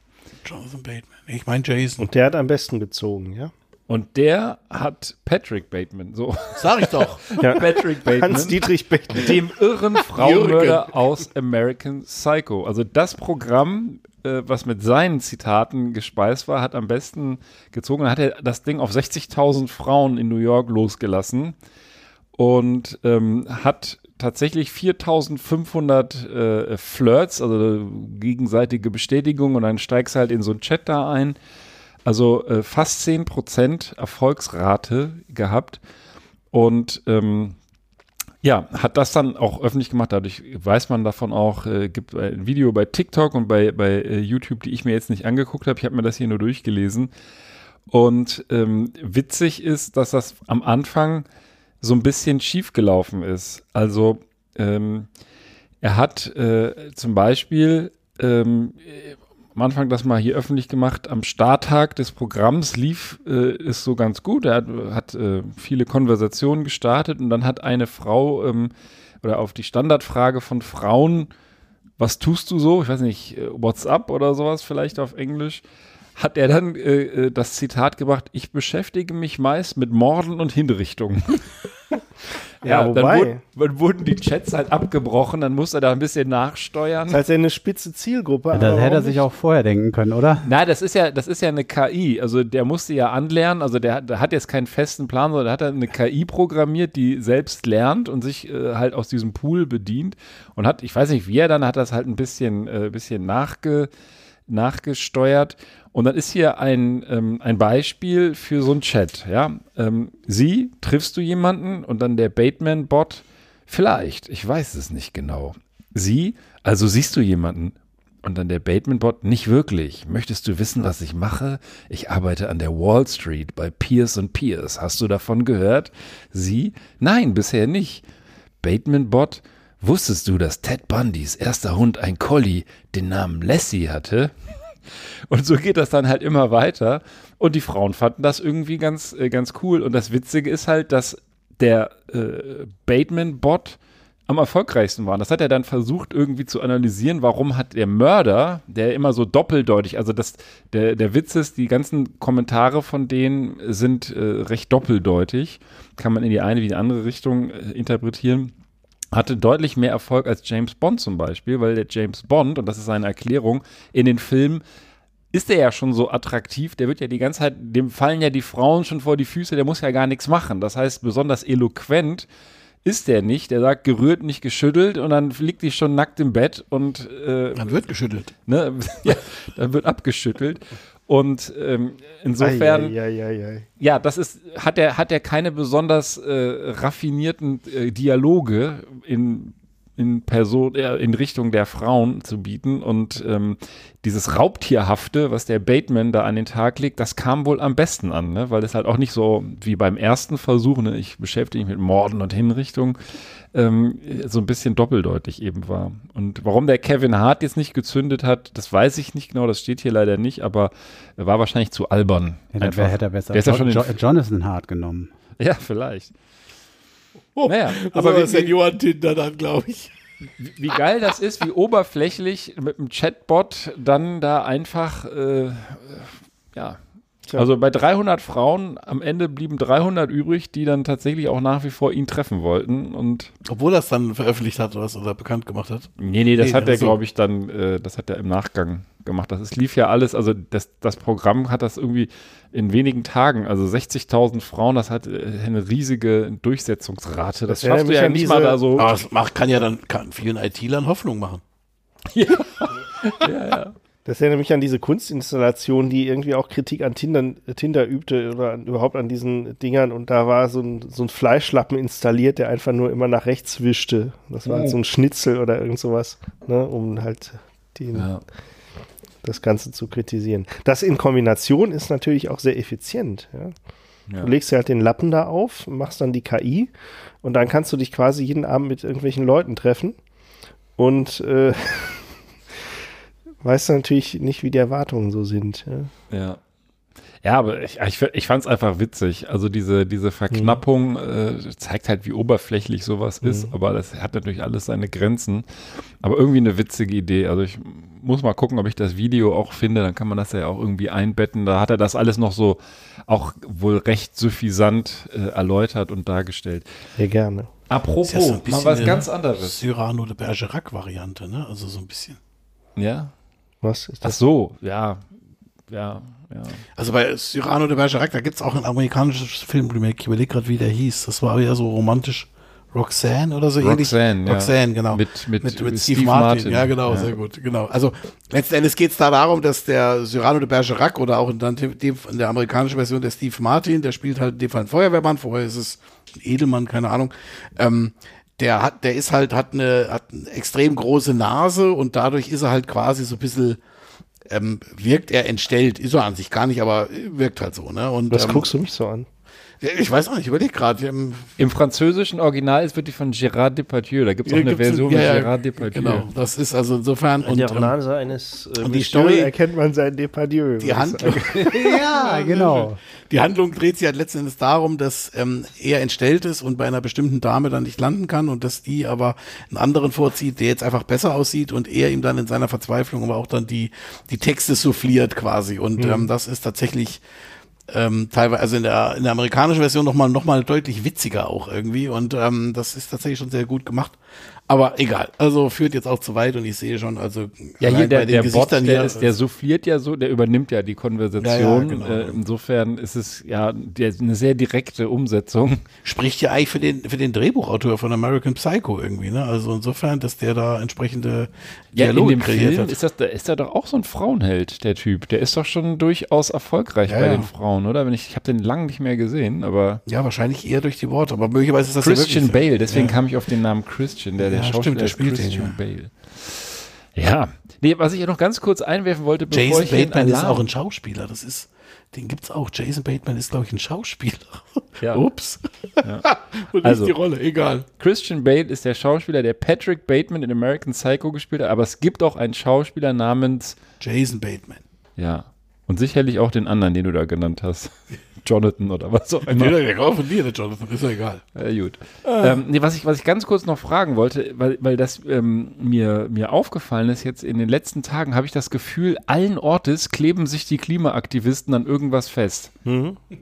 Jonathan Bateman. Ich meine Jason. Und der hat am besten gezogen, ja? Und der hat Patrick Bateman, so Sag ich doch. ja. Patrick Bateman, Hans-Dietrich Bateman. dem irren Frauenmörder aus American Psycho. Also das Programm, äh, was mit seinen Zitaten gespeist war, hat am besten gezogen. Dann hat er das Ding auf 60.000 Frauen in New York losgelassen und ähm, hat tatsächlich 4.500 äh, Flirts, also gegenseitige Bestätigung und dann steigst halt in so einen Chat da ein. Also äh, fast 10% Erfolgsrate gehabt und ähm, ja, hat das dann auch öffentlich gemacht. Dadurch weiß man davon auch, äh, gibt ein Video bei TikTok und bei, bei äh, YouTube, die ich mir jetzt nicht angeguckt habe. Ich habe mir das hier nur durchgelesen. Und ähm, witzig ist, dass das am Anfang so ein bisschen schief gelaufen ist. Also ähm, er hat äh, zum Beispiel ähm, am Anfang das mal hier öffentlich gemacht. Am Starttag des Programms lief äh, es so ganz gut. Er hat, hat äh, viele Konversationen gestartet und dann hat eine Frau ähm, oder auf die Standardfrage von Frauen, was tust du so? Ich weiß nicht, äh, what's up oder sowas vielleicht auf Englisch. Hat er dann äh, äh, das Zitat gebracht, ich beschäftige mich meist mit Morden und Hinrichtungen. Ja, dann, wobei- wurden, dann wurden die Chats halt abgebrochen, dann musste er da ein bisschen nachsteuern. Das heißt, er eine spitze Zielgruppe. Das aber hätte er sich auch vorher denken können, oder? Na, das ist ja, das ist ja eine KI. Also der musste ja anlernen. Also der, hat- der hat jetzt keinen festen Plan, sondern der hat eine KI programmiert, die selbst lernt und sich äh, halt aus diesem Pool bedient und hat, ich weiß nicht, wie er dann hat das halt ein bisschen, äh, bisschen nachge, nachgesteuert. Und dann ist hier ein, ähm, ein Beispiel für so einen Chat. Ja, ähm, Sie triffst du jemanden und dann der Bateman-Bot. Vielleicht, ich weiß es nicht genau. Sie, also siehst du jemanden und dann der Bateman-Bot, nicht wirklich. Möchtest du wissen, was ich mache? Ich arbeite an der Wall Street bei Pierce Pierce. Hast du davon gehört? Sie? Nein, bisher nicht. Bateman-Bot, wusstest du, dass Ted Bundys erster Hund ein Collie den Namen Lassie hatte? Und so geht das dann halt immer weiter. Und die Frauen fanden das irgendwie ganz, äh, ganz cool. Und das Witzige ist halt, dass der äh, Bateman-Bot am erfolgreichsten war. Das hat er dann versucht irgendwie zu analysieren, warum hat der Mörder, der immer so doppeldeutig, also das, der, der Witz ist, die ganzen Kommentare von denen sind äh, recht doppeldeutig, kann man in die eine wie die andere Richtung äh, interpretieren hatte deutlich mehr Erfolg als James Bond zum Beispiel, weil der James Bond, und das ist seine Erklärung, in den Filmen ist er ja schon so attraktiv, der wird ja die ganze Zeit, dem fallen ja die Frauen schon vor die Füße, der muss ja gar nichts machen. Das heißt, besonders eloquent ist der nicht. Der sagt, gerührt, nicht geschüttelt und dann liegt die schon nackt im Bett und äh, Dann wird geschüttelt. ne, ja, dann wird abgeschüttelt. Und ähm, insofern, Ei, ei, ei, ja, das ist, hat er, hat er keine besonders äh, raffinierten äh, Dialoge in, in Person, äh, in Richtung der Frauen zu bieten. Und ähm, dieses Raubtierhafte, was der Bateman da an den Tag legt, das kam wohl am besten an, ne? weil es halt auch nicht so wie beim ersten Versuch, ne? ich beschäftige mich mit Morden und Hinrichtungen, ähm, so ein bisschen doppeldeutig eben war. Und warum der Kevin Hart jetzt nicht gezündet hat, das weiß ich nicht genau, das steht hier leider nicht, aber er war wahrscheinlich zu albern. Ja, hätte er besser Der ist ja schon jo Jonathan Hart genommen. Ja, vielleicht. Oh, Naja, aber wie- Senioren Tinder dann, glaube ich. Wie geil das ist, wie oberflächlich mit dem Chatbot dann da einfach, äh, ja. Tja. Also bei 300 Frauen, am Ende blieben 300 übrig, die dann tatsächlich auch nach wie vor ihn treffen wollten. Und Obwohl er es dann veröffentlicht hat oder, was, oder bekannt gemacht hat. nee, nee, das Nee, hat er, so. glaube ich, dann, äh, das hat er im Nachgang gemacht. Das ist, lief ja alles, also das, das Programm hat das irgendwie in wenigen Tagen, also 60.000 Frauen, das hat äh, eine riesige Durchsetzungsrate. Das, Das schaffst du ja nicht diese- mal da so. Aber das macht, kann ja dann kann vielen IT-Lern Hoffnung machen. Das erinnert mich an diese Kunstinstallation, die irgendwie auch Kritik an Tinder, Tinder übte oder an, überhaupt an diesen Dingern. Und da war so ein, so ein Fleischlappen installiert, der einfach nur immer nach rechts wischte. Das war halt so ein Schnitzel oder irgend sowas, ne, um halt den, Ja. das Ganze zu kritisieren. Das in Kombination ist natürlich auch sehr effizient. Ja. Ja. Du legst dir halt den Lappen da auf, machst dann die KI und dann kannst du dich quasi jeden Abend mit irgendwelchen Leuten treffen und äh, weißt du natürlich nicht, wie die Erwartungen so sind. Ja. Ja. Ja, aber ich, ich, ich fand es einfach witzig. Also diese, diese Verknappung äh, zeigt halt, wie oberflächlich sowas ist, aber das hat natürlich alles seine Grenzen. Aber irgendwie eine witzige Idee. Also ich muss mal gucken, ob ich das Video auch finde, dann kann man das ja auch irgendwie einbetten. Da hat er das alles noch so auch wohl recht suffisant äh, erläutert und dargestellt. Ja, gerne. Apropos, Ist ja so ein mal bisschen was ganz anderes. Cyrano de Bergerac-Variante, ne? Also so ein bisschen. Ja? Was ist Ach das? so, ja. Ja, ja. Also bei Cyrano de Bergerac, da gibt es auch ein amerikanisches Filmremake. Ich überlege gerade, wie der hieß. Das war eher so romantisch. Roxanne oder so ähnlich. Roxanne, ja. Roxanne, genau. Mit- mit- mit, mit Steve, Steve Martin. Martin. Ja, genau, Ja. sehr gut. Genau. Also letzten Endes geht es da darum, dass der Cyrano de Bergerac oder auch in, dann dem, in der amerikanischen Version der Steve Martin, der spielt halt in dem Fall einen Feuerwehrmann, vorher ist es ein Edelmann, keine Ahnung. Ähm, der hat, der ist halt, hat eine, hat eine extrem große Nase und dadurch ist er halt quasi so ein bisschen, ähm, wirkt er entstellt, ist er an sich gar nicht, aber wirkt halt so, ne? Und Was ähm, guckst du mich so an? Ja, Ich weiß auch nicht, ich überlege gerade. Ähm, Im französischen Original ist wird die von Gérard Depardieu. Da gibt es auch eine Version ja, mit Gérard Depardieu. Genau, das ist also insofern. Und, der ähm, Nase eines äh, und die Story- erkennt man sein Depardieu. die Handlung, Ja, genau. die Handlung dreht sich halt letzten Endes darum, dass ähm, er entstellt ist und bei einer bestimmten Dame dann nicht landen kann und dass die aber einen anderen vorzieht, der jetzt einfach besser aussieht und er ihm dann in seiner Verzweiflung aber auch dann die, die Texte souffliert quasi. Und ähm, das ist tatsächlich ähm, teilweise, also in der, in der amerikanischen Version nochmal noch mal deutlich witziger auch irgendwie. Und ähm, das ist tatsächlich schon sehr gut gemacht. Aber egal, also führt jetzt auch zu weit und ich sehe schon, also Ja, hier der, der Bot, der, hier, ist, der souffliert ja so, der übernimmt ja die Konversation. Ja, ja, genau. äh, insofern ist es ja der, eine sehr direkte Umsetzung. spricht ja eigentlich für den, für den Drehbuchautor von American Psycho irgendwie, ne? Also insofern, dass der da entsprechende Ja, in Dialoge dem kreiert Film hat. ist das, da ist er doch auch so ein Frauenheld, der Typ. Der ist doch schon durchaus erfolgreich bei den Frauen, oder? Wenn ich, ich habe den lange nicht mehr gesehen, aber ja, wahrscheinlich eher durch die Worte, aber möglicherweise ist das Christian. Bale, deswegen kam ich auf den Namen Christian, der, der Ja, Schauspieler stimmt, der ist spielt den, Christian Bale. Ja, nee, was ich ja noch ganz kurz einwerfen wollte, bevor Jason ich Bateman ist auch ein Schauspieler, das ist, den gibt's auch. Jason Bateman ist, glaube ich, ein Schauspieler. Ja. Ups. Und nicht Also- die Rolle, egal. Christian Bale ist der Schauspieler, der Patrick Bateman in American Psycho gespielt hat, aber es gibt auch einen Schauspieler namens, Jason Bateman. ja, und sicherlich auch den anderen, den du da genannt hast. Jonathan oder was auch immer. Nee, der kommt von dir, der Jonathan, ist ja egal. Ja, gut. Ähm, nee, was, ich, was ich ganz kurz noch fragen wollte, weil, weil das ähm, mir, mir aufgefallen ist, jetzt in den letzten Tagen habe ich das Gefühl, allen Ortes kleben sich die Klimaaktivisten an irgendwas fest.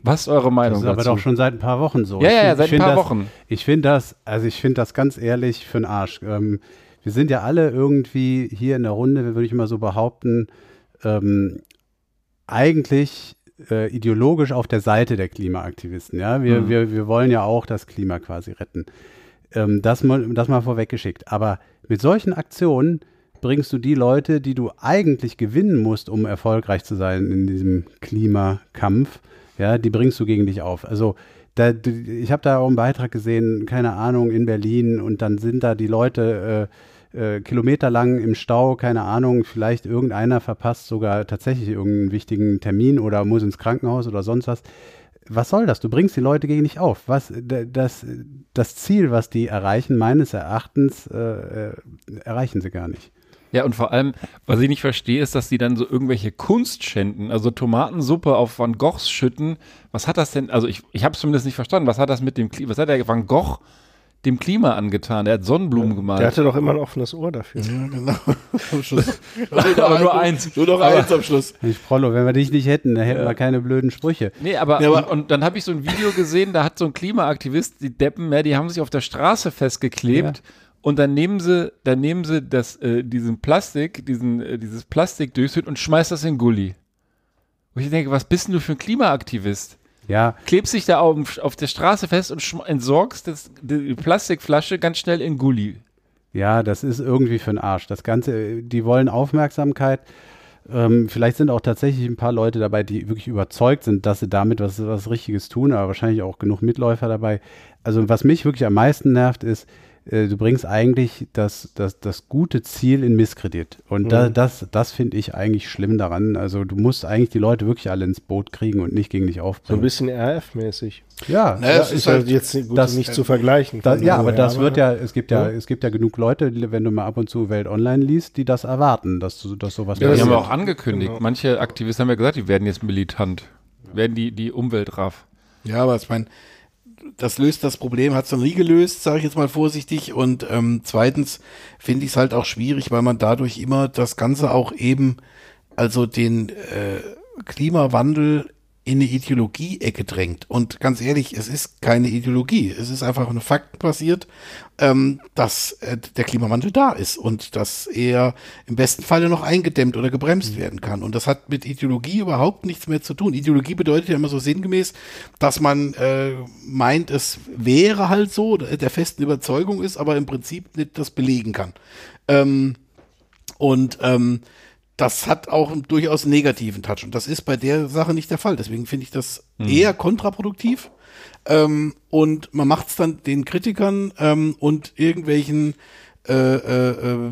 Was ist eure Meinung Das ist aber dazu? doch schon seit ein paar Wochen so. Ja, Ich ja, ja, seit ein paar das, Wochen. Ich finde das, also ich finde das ganz ehrlich für den Arsch. Ähm, wir sind ja alle irgendwie hier in der Runde, würde ich mal so behaupten, ähm, eigentlich äh, ideologisch auf der Seite der Klimaaktivisten. Ja, wir, Mhm. wir, wir wollen ja auch das Klima quasi retten. Ähm, das, mal, das mal vorweggeschickt. Aber mit solchen Aktionen bringst du die Leute, die du eigentlich gewinnen musst, um erfolgreich zu sein in diesem Klimakampf, ja, die bringst du gegen dich auf. Also da, ich habe da auch einen Beitrag gesehen, keine Ahnung, in Berlin und dann sind da die Leute äh, äh, kilometerlang im Stau, keine Ahnung, vielleicht irgendeiner verpasst sogar tatsächlich irgendeinen wichtigen Termin oder muss ins Krankenhaus oder sonst was. Was soll das? Du bringst die Leute gegen dich auf. Was, das, das Ziel, was die erreichen, meines Erachtens, äh, äh, erreichen sie gar nicht. Ja, und vor allem, was ich nicht verstehe, ist, dass die dann so irgendwelche Kunst schänden, also Tomatensuppe auf Van Goghs schütten. Was hat das denn, also ich, ich habe es zumindest nicht verstanden, was hat das mit dem was hat der Van Gogh dem Klima angetan? Der hat Sonnenblumen gemalt. Der hatte doch immer ein offenes Ohr dafür. Ja, genau. Am Schluss. aber nur eins. Nur noch Aber- eins am Schluss. Mensch, Prollo, wenn wir dich nicht hätten, dann hätten wir keine blöden Sprüche. Nee, aber, Ja, aber- und, und dann habe ich so ein Video gesehen, da hat so ein Klimaaktivist, die Deppen, ja, die haben sich auf der Straße festgeklebt und dann nehmen sie, dann nehmen sie das, äh, diesen Plastik, diesen, äh, dieses Plastik durchsünd und schmeißt das in Gully. Wo ich denke, was bist denn du für ein Klimaaktivist? Ja, Klebst dich da auf, auf der Straße fest und entsorgst das, die Plastikflasche ganz schnell in Gully. Ja, das ist irgendwie für den Arsch. Das Ganze, die wollen Aufmerksamkeit. Ähm, vielleicht sind auch tatsächlich ein paar Leute dabei, die wirklich überzeugt sind, dass sie damit was, was Richtiges tun, aber wahrscheinlich auch genug Mitläufer dabei. Also was mich wirklich am meisten nervt, ist, äh, du bringst eigentlich das, das, das gute Ziel in Misskredit. Und da, das, das finde ich eigentlich schlimm daran. Also du musst eigentlich die Leute wirklich alle ins Boot kriegen und nicht gegen dich So ein aufbringen. bisschen RF-mäßig. ja, Naja, Ja, es ist halt halt, jetzt gut, das- nicht zu vergleichen. Da, ja, aber das wird ja, es gibt ja, Ja. es gibt ja genug Leute, die, wenn du mal ab und zu Welt Online liest, die das erwarten, dass, du- dass sowas Ja, die passiert. haben wir auch angekündigt. Manche Aktivisten haben ja gesagt, die werden jetzt militant. werden die, die Umwelt raff. Ja, aber ich meine, das löst das Problem, hat es noch nie gelöst, sage ich jetzt mal vorsichtig. Und ähm, zweitens finde ich es halt auch schwierig, weil man dadurch immer das Ganze auch eben, also den äh, Klimawandel in eine Ideologie-Ecke drängt. Und ganz ehrlich, es ist keine Ideologie. Es ist einfach eine Fakt passiert, ähm, dass äh, der Klimawandel da ist und dass er im besten Falle noch eingedämmt oder gebremst werden kann. Und das hat mit Ideologie überhaupt nichts mehr zu tun. Ideologie bedeutet ja immer so sinngemäß, dass man äh, meint, es wäre halt so, der festen Überzeugung ist, aber im Prinzip nicht das belegen kann. Ähm, und ähm, das hat auch einen durchaus negativen Touch. Und das ist bei der Sache nicht der Fall. Deswegen finde ich das eher kontraproduktiv. Ähm, und man macht es dann den Kritikern ähm, und irgendwelchen äh, äh, äh,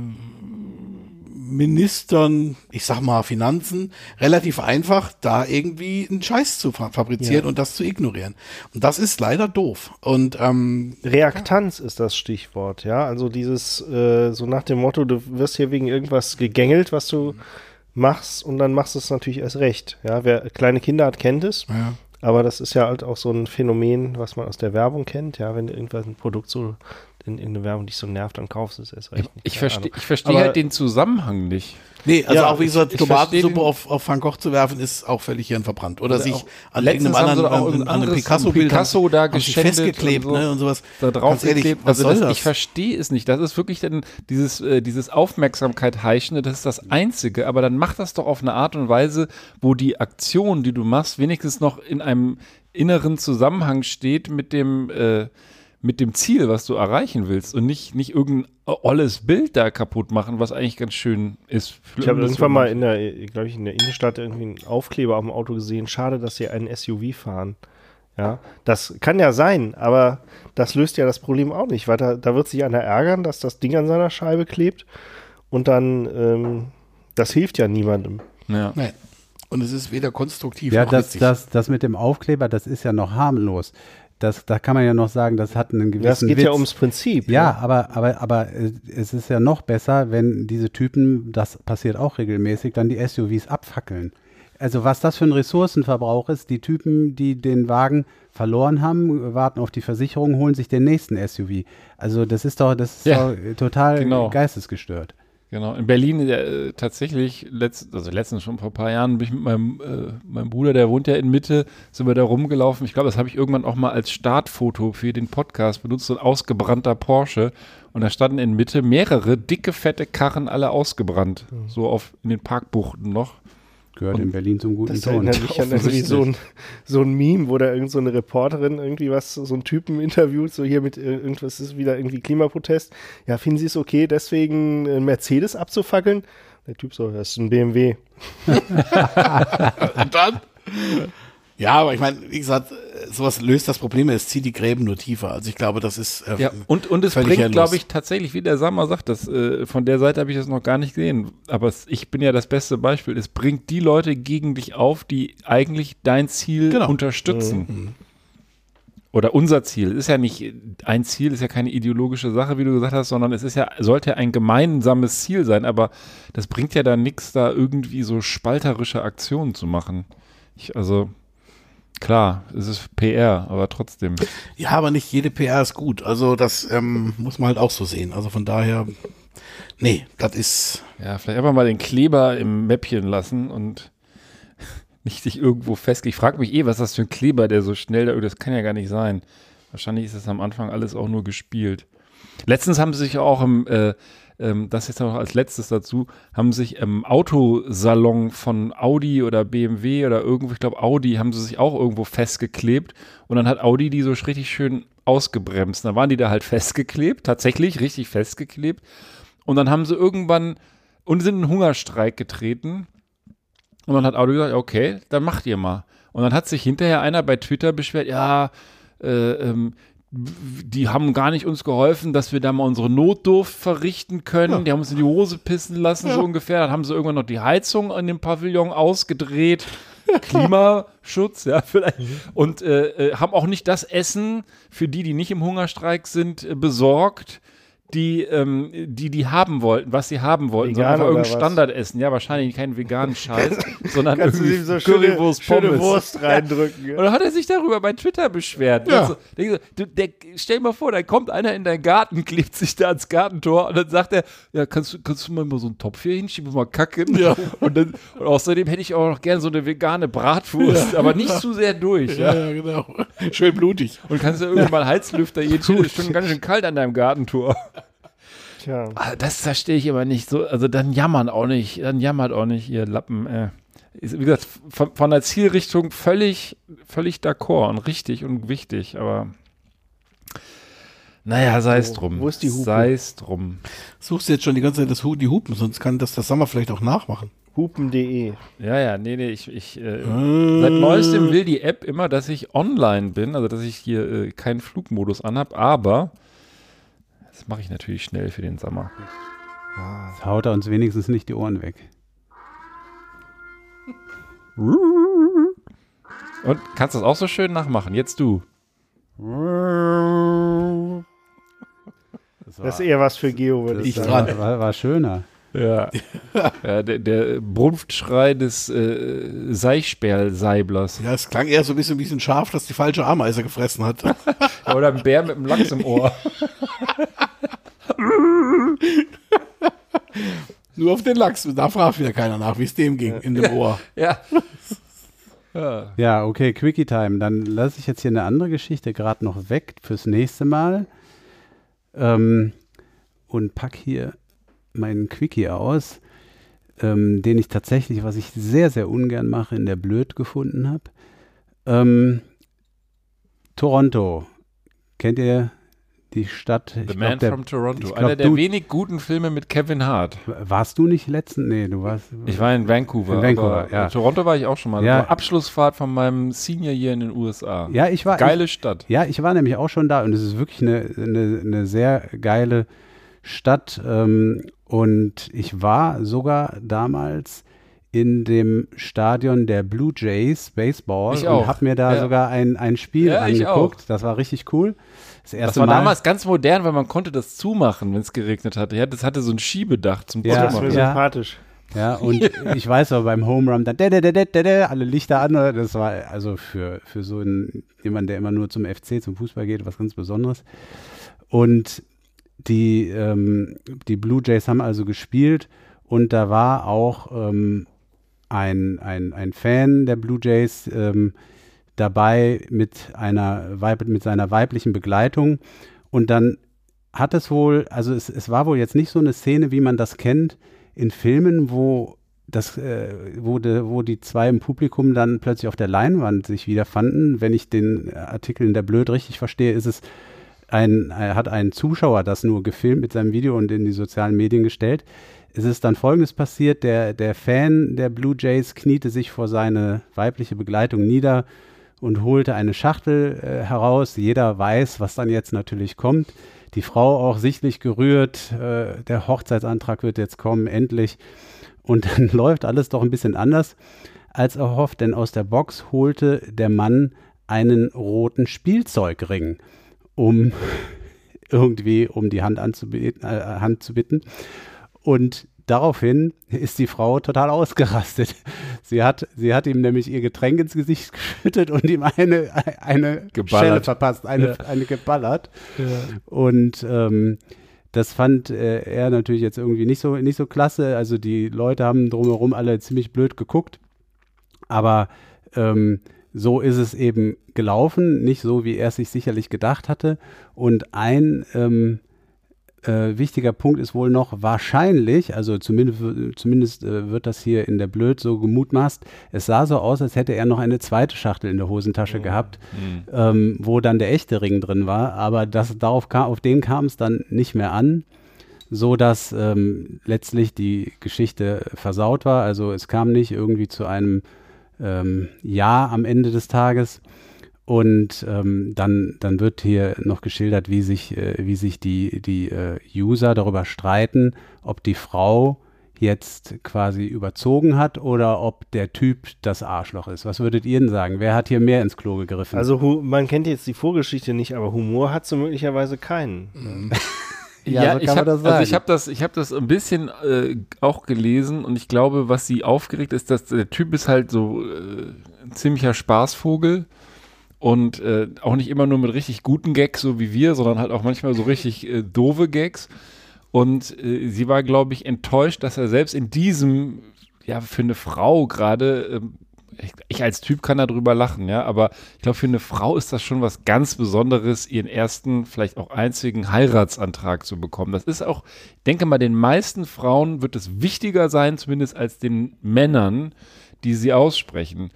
Ministern, ich sag mal Finanzen, relativ einfach, da irgendwie einen Scheiß zu fa fabrizieren Ja. und das zu ignorieren. Und das ist leider doof. Und ähm, Reaktanz ist das Stichwort, ja. Also dieses, äh, so nach dem Motto, du wirst hier wegen irgendwas gegängelt, was du machst, und dann machst du es natürlich erst recht. Ja, wer kleine Kinder hat, kennt es. ja. Aber das ist ja halt auch so ein Phänomen, was man aus der Werbung kennt. Ja, wenn irgendwas ein Produkt so in irgendeine Werbung dich so nervt, dann kaufst du es erst recht. nicht. Ich verstehe Ahnung. ich versteh Aber- halt den Zusammenhang nicht. Nee, also Ja, auch wie gesagt, Tomatensuppe auf, auf Van Gogh zu werfen, ist auch völlig hirnverbrannt. Oder Oder sich an irgendeinem anderen, an, irgendein an einem anderes Picasso-Bild Picasso da festgeklebt und so. ne, und sowas. da drauf ehrlich, geklebt. was Also soll das, das? ich verstehe es nicht. Das ist wirklich dann dieses, äh, dieses Aufmerksamkeit heischende, das ist das Einzige. Aber dann mach das doch auf eine Art und Weise, wo die Aktion, die du machst, wenigstens noch in einem inneren Zusammenhang steht mit dem, äh, mit dem Ziel, was du erreichen willst und nicht, nicht irgendein olles Bild da kaputt machen, was eigentlich ganz schön ist. Ich habe irgendwann mal in der, glaube ich, in der Innenstadt irgendwie einen Aufkleber auf dem Auto gesehen. Schade, dass sie einen SUV fahren. Ja, das kann ja sein, aber das löst ja das Problem auch nicht, weil da, da wird sich einer ärgern, dass das Ding an seiner Scheibe klebt und dann, ähm, das hilft ja niemandem. Ja. Nee. Und es ist weder konstruktiv Ja, noch das, witzig. das, das mit dem Aufkleber, das ist ja noch harmlos. Das, da kann man ja noch sagen, das hat einen gewissen Das geht Witz. ja ums Prinzip. Ja, aber, aber, aber äh, es ist ja noch besser, wenn diese Typen, das passiert auch regelmäßig, dann die SUVs abfackeln. Also was das für ein Ressourcenverbrauch ist, die Typen, die den Wagen verloren haben, warten auf die Versicherung, holen sich den nächsten SUV. Also das ist doch, das ist Ja, doch total genau. geistesgestört. Genau, in Berlin äh, tatsächlich, letzt, also letztens schon vor ein paar Jahren, bin ich mit meinem, äh, meinem Bruder, der wohnt ja in Mitte, sind wir da rumgelaufen. Ich glaube, das habe ich irgendwann auch mal als Startfoto für den Podcast benutzt, so ein ausgebrannter Porsche. Und da standen in Mitte mehrere dicke, fette Karren, alle ausgebrannt. So auf in den Parkbuchten noch. Gehört in Berlin zum guten Das Ton. erinnert mich an irgendwie so ein, so ein Meme, wo da irgend so eine Reporterin irgendwie was, so einen Typen interviewt, so hier mit irgendwas ist wieder irgendwie Klimaprotest. Ja, finden Sie es okay, deswegen einen Mercedes abzufackeln? Der Typ so, das ist ein BMW. Und dann? Ja, aber ich meine, wie gesagt, sowas löst das Problem, es zieht die Gräben nur tiefer. Also ich glaube, das ist äh, Ja, und, und es bringt, glaube ich, tatsächlich, wie der Sammer sagt, das, äh, von der Seite habe ich das noch gar nicht gesehen. Aber es, ich bin ja das beste Beispiel. Es bringt die Leute gegen dich auf, die eigentlich dein Ziel Genau. unterstützen. Oder unser Ziel. Es ist ja nicht, ein Ziel ist ja keine ideologische Sache, wie du gesagt hast, sondern es ist ja, sollte ja ein gemeinsames Ziel sein, aber das bringt ja dann nichts, da irgendwie so spalterische Aktionen zu machen. Ich, also, klar, es ist PR, aber trotzdem. Ja, aber nicht jede PR ist gut. Also das ähm, muss man halt auch so sehen. Also von daher, nee, das ist, Ja, vielleicht einfach mal den Kleber im Mäppchen lassen und nicht sich irgendwo festgelegt. Ich frage mich eh, was ist das für ein Kleber, der so schnell da, das kann ja gar nicht sein. Wahrscheinlich ist das am Anfang alles auch nur gespielt. Letztens haben sie sich auch im, äh, ähm, das jetzt noch als letztes dazu, haben sich im Autosalon von Audi oder BMW oder irgendwo, ich glaube Audi, haben sie sich auch irgendwo festgeklebt und dann hat Audi die so richtig schön ausgebremst. Dann waren die da halt festgeklebt, tatsächlich richtig festgeklebt. Und dann haben sie irgendwann und sind in einen Hungerstreik getreten. Und dann hat Audi gesagt, okay, dann macht ihr mal. Und dann hat sich hinterher einer bei Twitter beschwert, ja, äh, ähm, die haben gar nicht uns geholfen, dass wir da mal unsere Notdurft verrichten können. Die haben uns in die Hose pissen lassen, so ungefähr. Dann haben sie irgendwann noch die Heizung an dem Pavillon ausgedreht. Klimaschutz, ja, vielleicht. Und äh, äh, haben auch nicht das Essen für die, die nicht im Hungerstreik sind, äh, besorgt, die, ähm, die, die haben wollten, was sie haben wollten, Vegan sondern irgendein? Standardessen. Ja, wahrscheinlich keinen veganen Scheiß, sondern irgendwie so schöne, Currywurst, schöne Pommes. Wurst reindrücken. Und dann hat er sich darüber bei Twitter beschwert. Ja. So, du, der, stell dir mal vor, da kommt einer in deinen Garten, klebt sich da ans Gartentor und dann sagt er, ja, kannst du, kannst du mal so einen Topf hier hinschieben, mal kacken? Ja. Und, dann, und außerdem hätte ich auch noch gerne so eine vegane Bratwurst, aber nicht zu sehr durch. Ja. Ja, ja, genau. Schön blutig. Und kannst du irgendwie mal Heizlüfter, jetzt ist schon ganz schön kalt an deinem Gartentor. Tja. Ah, Das verstehe ich immer nicht so. Also dann jammern auch nicht, dann jammert auch nicht ihr Lappen. Äh. Ist, Wie gesagt, von, von der Zielrichtung völlig, völlig d'accord und richtig und wichtig, aber naja, sei es drum. wo ist die Hupe? Sei es drum. Suchst du jetzt schon die ganze Zeit das Hu die Hupen, sonst kann das das Sommer vielleicht auch nachmachen. Hupen.de. Ja, ja, nee, nee, ich, ich äh, seit neuestem will die App immer, dass ich online bin, also dass ich hier äh, keinen Flugmodus anhab, aber das mache ich natürlich schnell für den Sommer. Jetzt haut er uns wenigstens nicht die Ohren weg. Und kannst das auch so schön nachmachen? Jetzt du. Das ist eher was für Geo, würde ich Ich sagen. dran. War, war schöner. Ja. ja der, der Brunftschrei des äh, Seichsperlseiblers. Ja, es klang eher so ein bisschen wie ein Schaf, das die falsche Ameise gefressen hat. Oder ein Bär mit einem Lachs im Ohr. Nur auf den Lachs. Da fragt wieder keiner nach, wie es dem ging in dem Ohr. ja. ja. Ja, okay, Quickie Time. Dann lasse ich jetzt hier eine andere Geschichte gerade noch weg fürs nächste Mal. Ähm, und pack hier meinen Quickie aus, ähm, den ich tatsächlich, was ich sehr, sehr ungern mache, in der Blöd gefunden habe. Ähm, Toronto. Kennt ihr die Stadt? The Ich Man glaub, der- from Toronto. ich glaub, Einer der du- wenig guten Filme mit Kevin Hart. Warst du nicht letzten? Nee, du warst. Ich war in Vancouver. In Vancouver, ja. Toronto war ich auch schon mal. Ja. Abschlussfahrt von meinem Senior Year in den USA. Ja, ich war. Geile Stadt. Ja, ich war nämlich auch schon da und es ist wirklich eine, eine, eine sehr geile Stadt. Ähm, und ich war sogar damals in dem Stadion der Blue Jays Baseball Ich und auch. habe mir da Ja. sogar ein, ein Spiel Ja, angeguckt. Das war richtig cool. Das Das erste war Mal. damals ganz modern, weil man konnte das zumachen, wenn es geregnet hatte. Ja, das hatte so ein Schiebedach zum Ja, Das ja. sympathisch. Ja, und ich weiß aber beim Home Run dann da, da, da, da, da, da, alle Lichter an. Das war also für, für so einen, jemand, der immer nur zum FC, zum Fußball geht, was ganz Besonderes. Und die, ähm, die Blue Jays haben also gespielt und da war auch ähm, ein, ein, ein Fan der Blue Jays ähm, dabei mit einer mit seiner weiblichen Begleitung und dann hat es wohl, also es, es war wohl jetzt nicht so eine Szene, wie man das kennt in Filmen, wo das, äh, wo, de, wo die zwei im Publikum dann plötzlich auf der Leinwand sich wiederfanden. Wenn ich den Artikel in der Blöd richtig verstehe, ist es ein, hat einen Zuschauer das nur gefilmt mit seinem Video und in die sozialen Medien gestellt. Es ist dann folgendes passiert, der, der Fan der Blue Jays kniete sich vor seine weibliche Begleitung nieder und holte eine Schachtel äh, heraus. Jeder weiß, was dann jetzt natürlich kommt. Die Frau auch sichtlich gerührt. Äh, der Hochzeitsantrag wird jetzt kommen, endlich. Und dann läuft alles doch ein bisschen anders als erhofft, denn aus der Box holte der Mann einen roten Spielzeugring, um irgendwie um die Hand, anzubeten, äh, Hand zu bitten. Und daraufhin ist die Frau total ausgerastet. Sie hat, sie hat ihm nämlich ihr Getränk ins Gesicht geschüttet und ihm eine, eine Geballert. Schelle verpasst, eine, eine geballert. Und ähm, das fand äh, er natürlich jetzt irgendwie nicht so, nicht so klasse. Also die Leute haben drumherum alle ziemlich blöd geguckt. Aber ähm, so ist es eben gelaufen, nicht so, wie er es sich sicherlich gedacht hatte. Und ein ähm, äh, wichtiger Punkt ist wohl noch wahrscheinlich, also zumindest, zumindest äh, wird das hier in der Blöd so gemutmaßt, es sah so aus, als hätte er noch eine zweite Schachtel in der Hosentasche gehabt, ähm, wo dann der echte Ring drin war, aber das, darauf kam, auf den kam es dann nicht mehr an, so dass ähm, letztlich die Geschichte versaut war, also es kam nicht irgendwie zu einem ähm, Ja am Ende des Tages. Und ähm, dann, dann wird hier noch geschildert, wie sich, äh, wie sich die, die äh, User darüber streiten, ob die Frau jetzt quasi überzogen hat oder ob der Typ das Arschloch ist. Was würdet ihr denn sagen? Wer hat hier mehr ins Klo gegriffen? Also hu- man kennt jetzt die Vorgeschichte nicht, aber Humor hat so möglicherweise keinen. Ja, so ich kann hab, man das sagen. Also ich habe das, ich habe das ein bisschen äh, auch gelesen und ich glaube, was sie aufgeregt ist, dass der Typ ist halt so äh, ein ziemlicher Spaßvogel und äh, auch nicht immer nur mit richtig guten Gags, so wie wir, sondern halt auch manchmal so richtig äh, doofe Gags. Und äh, sie war, glaube ich, enttäuscht, dass er selbst in diesem, ja, für eine Frau gerade, ähm, ich, ich als Typ kann darüber lachen, ja, aber ich glaube, für eine Frau ist das schon was ganz Besonderes, ihren ersten, vielleicht auch einzigen Heiratsantrag zu bekommen. Das ist auch, ich denke mal, den meisten Frauen wird es wichtiger sein, zumindest als den Männern, die sie aussprechen.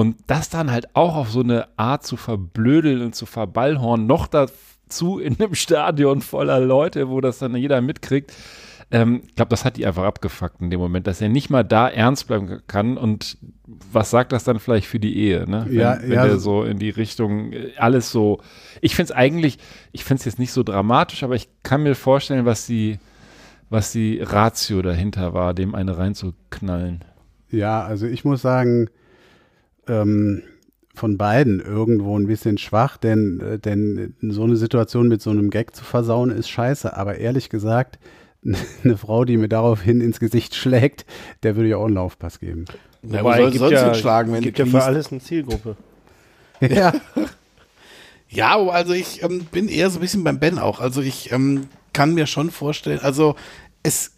Und das dann halt auch auf so eine Art zu verblödeln und zu verballhorn, noch dazu in einem Stadion voller Leute, wo das dann jeder mitkriegt. Ähm, ich glaube, das hat die einfach abgefuckt in dem Moment, dass er nicht mal da ernst bleiben kann. Und was sagt das dann vielleicht für die Ehe, ne? Wenn, Ja, wenn ja. der so in die Richtung äh, alles so. Ich finde es eigentlich, ich finde es jetzt nicht so dramatisch, aber ich kann mir vorstellen, was die, was die Ratio dahinter war, dem eine reinzuknallen. Ja, also ich muss sagen, ähm, von beiden irgendwo ein bisschen schwach, denn, äh, denn so eine Situation mit so einem Gag zu versauen ist scheiße. Aber ehrlich gesagt, eine Frau, die mir daraufhin ins Gesicht schlägt, der würde ich auch einen Laufpass geben. Na, Wobei, wo soll gibt sonst ja, hinschlagen, wenn gibt ja für alles eine Zielgruppe. Ja, Ja, also ich ähm, bin eher so ein bisschen beim Ben auch. Also ich ähm, kann mir schon vorstellen, also es,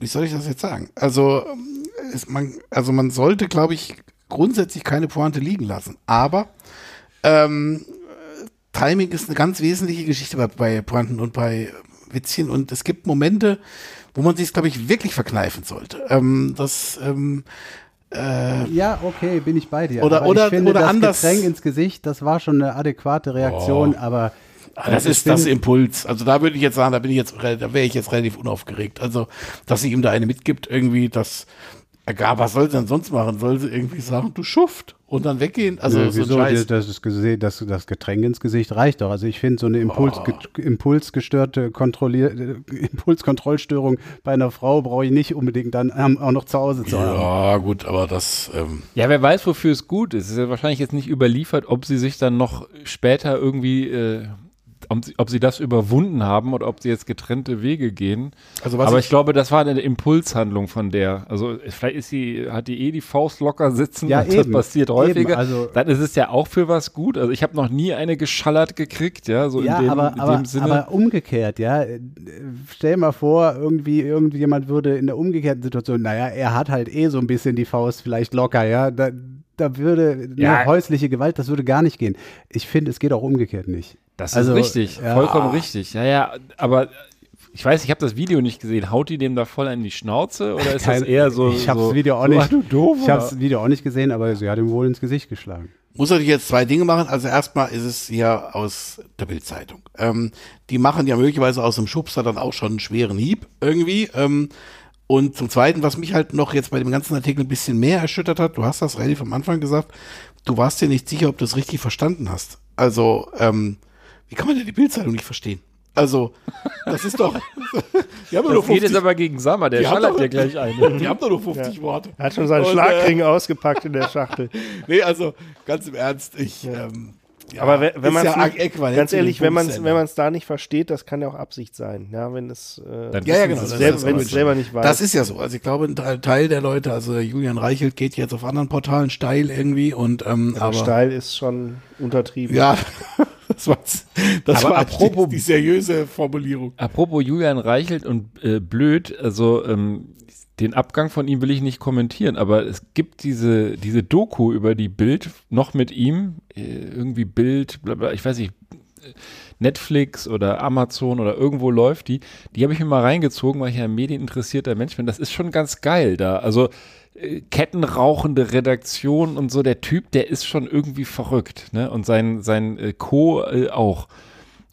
wie soll ich das jetzt sagen? Also, ähm, es, man, also man sollte, glaube ich, grundsätzlich keine Pointe liegen lassen. Aber ähm, Timing ist eine ganz wesentliche Geschichte bei, bei Pointen und bei Witzchen. Und es gibt Momente, wo man sich, glaube ich, wirklich verkneifen sollte. Ähm, das, ähm, ja, okay, bin ich bei dir. Oder- aber oder- ich finde, oder das anders- Getränk ins Gesicht, das war schon eine adäquate Reaktion, aber Ah, Das ich ist das Impuls. Also da würde ich jetzt sagen, da bin ich jetzt, da wäre ich jetzt relativ unaufgeregt. Also, dass sie ihm da eine mitgibt, irgendwie, das, egal, was soll sie denn sonst machen? Soll sie irgendwie sagen, du Schuft und dann weggehen? Also, Nö, so wieso? Scheiß. Das, das, das, das Getränk ins Gesicht reicht doch. Also ich finde so eine Impuls, impulsgestörte Kontrollier, äh, Impulskontrollstörung bei einer Frau brauche ich nicht unbedingt dann ähm, auch noch zu Hause zu haben. Ja, gut, aber das, ähm, Ja, wer weiß, wofür es gut ist. Es ist ja wahrscheinlich jetzt nicht überliefert, ob sie sich dann noch später irgendwie, äh, ob, sie, ob sie das überwunden haben oder ob sie jetzt getrennte Wege gehen. Also Aber ich- ich, glaube, das war eine Impulshandlung von der. Also vielleicht ist sie, hat die eh die Faust locker sitzen. Ja, und das eben. passiert Eben, häufiger. also- dann ist es ja auch für was gut. Also ich habe noch nie eine geschallert gekriegt, ja, so Ja, in dem, aber, in aber, dem Sinne. aber umgekehrt, ja. Stell mal vor, irgendwie irgendjemand würde in der umgekehrten Situation, naja, er hat halt eh so ein bisschen die Faust vielleicht locker, ja. Da, da würde Ja. eine häusliche Gewalt, das würde gar nicht gehen. Ich finde, es geht auch umgekehrt nicht. Das Also, ist richtig, ja. vollkommen richtig. Ja, ja, aber ich weiß, ich habe das Video nicht gesehen. Haut die dem da voll in die Schnauze oder ist das Kein- eher so? ich habe so, das Video auch so, nicht. du doof, ich habe das Video auch nicht gesehen, aber sie hat ihm wohl ins Gesicht geschlagen. muss natürlich jetzt zwei Dinge machen. Also erstmal ist es ja aus der Bildzeitung. Ähm, die machen ja möglicherweise aus dem Schubser dann auch schon einen schweren Hieb irgendwie. Ähm, und zum Zweiten, was mich halt noch jetzt bei dem ganzen Artikel ein bisschen mehr erschüttert hat, du hast das relativ am Anfang gesagt, du warst dir nicht sicher, ob du es richtig verstanden hast. Also, ähm, wie kann man denn die Bildzeitung nicht verstehen? Also, das ist doch. die haben doch nur Das geht 50, jetzt aber gegen Sammer, der schallert dir gleich ein. die haben doch nur 50 Worte. Er hat schon seinen Und, Schlagring ausgepackt in der Schachtel. Nee, also ganz im Ernst, ich. Ähm, ja, Aber wenn, wenn ist man ja ganz ehrlich, wenn man es wenn man's da nicht versteht, das kann ja auch Absicht sein. Ja, wenn es äh, Dann Ja, ja, genau, das es. selber, ist wenn das es selber nicht weiß. Das ist ja so. Also ich glaube, ein Teil- der Leute, also Julian Reichelt geht jetzt auf anderen Portalen steil irgendwie und ähm, aber aber steil ist schon untertrieben. ja, das war das Aber war apropos- die, die seriöse Formulierung. Apropos Julian Reichelt und äh, blöd, also ähm, den Abgang von ihm will ich nicht kommentieren, aber es gibt diese, diese Doku über die Bild noch mit ihm, äh, irgendwie Bild, bla bla, ich weiß nicht, äh, Netflix oder Amazon oder irgendwo läuft die. Die habe ich mir mal reingezogen, weil ich ja ein medieninteressierter Mensch bin. Das ist schon ganz geil da. Also kettenrauchende Redaktion und so, der Typ, der ist schon irgendwie verrückt, ne? Und sein, sein äh, Co. Äh, auch.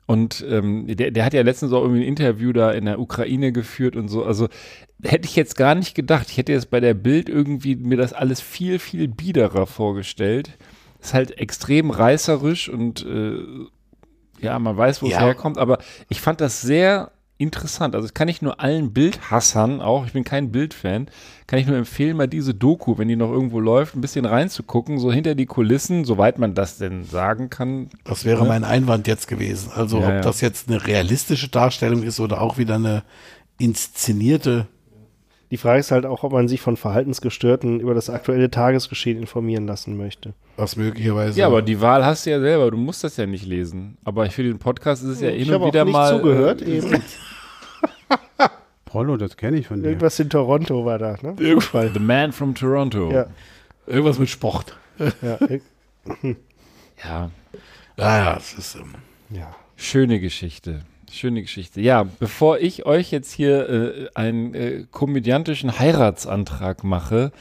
Und ähm, der, der hat ja letztens auch irgendwie ein Interview da in der Ukraine geführt und so. Also hätte ich jetzt gar nicht gedacht. Ich hätte jetzt bei der Bild irgendwie mir das alles viel, viel biederer vorgestellt. Ist halt extrem reißerisch und äh, ja, man weiß, wo es Ja. herkommt. Aber ich fand das sehr interessant. Also kann ich nur allen Bildhassern auch, ich bin kein Bildfan, kann ich nur empfehlen, mal diese Doku, wenn die noch irgendwo läuft, ein bisschen reinzugucken, so hinter die Kulissen, soweit man das denn sagen kann. Das wäre mein Einwand jetzt gewesen. Also Ja, ob ja. das jetzt eine realistische Darstellung ist oder auch wieder eine inszenierte. Die Frage ist halt auch, ob man sich von Verhaltensgestörten über das aktuelle Tagesgeschehen informieren lassen möchte. Was möglicherweise. Ja, aber die Wahl hast du ja selber, du musst das ja nicht lesen. Aber für den Podcast ist es ja Ich hin habe und auch wieder nicht mal. zugehört äh, eben. Prollo, das kenne ich von dir. Irgendwas in Toronto war da, ne? Fußball. The Man from Toronto. Ja, irgendwas mit Sport. ja, ja. Ja, ja, es ist. Ähm, ja. Schöne Geschichte. Schöne Geschichte. Ja, bevor ich euch jetzt hier äh, einen äh, komödiantischen Heiratsantrag mache,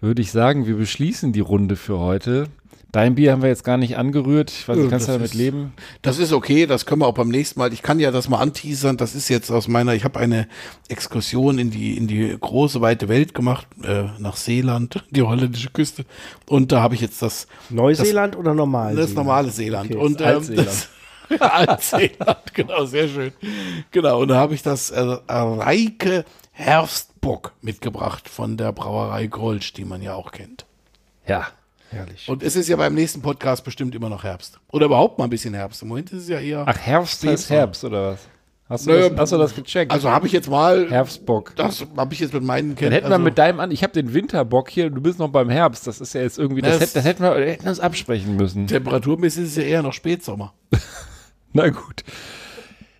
würde ich sagen, wir beschließen die Runde für heute. Dein Bier haben wir jetzt gar nicht angerührt. Ich weiß Ja, kannst du das damit ist- leben? Das ist okay, das können wir auch beim nächsten Mal. Ich kann ja das mal anteasern. Das ist jetzt aus meiner, ich habe eine Exkursion in die, in die große, weite Welt gemacht, äh, nach Seeland, die holländische Küste. Und da habe ich jetzt das, Neuseeland oder normal? das normale Seeland. Okay, und das ähm, Altseeland. das Altseeland, genau, sehr schön. Genau, und da habe ich das äh, Reike Herbstbock mitgebracht von der Brauerei Grolsch, die man ja auch kennt. Ja. Herrlich. Und es ist ja beim nächsten Podcast bestimmt immer noch Herbst. Oder überhaupt mal ein bisschen Herbst. Im Moment ist es ja eher. Ach, Herbst Februar. Herbst, oder was? Hast du, Nö, das, hast du das gecheckt? Also habe ich jetzt mal. Herbstbock. Das habe ich jetzt mit meinen Dann Kenntnissen. hätten wir mit deinem an, ich habe den Winterbock hier, du bist noch beim Herbst. Das ist ja jetzt irgendwie, das, Das- hätt, das hätten wir, hätten uns absprechen müssen. Temperaturmäßig ist es ja eher noch Spätsommer. Na gut.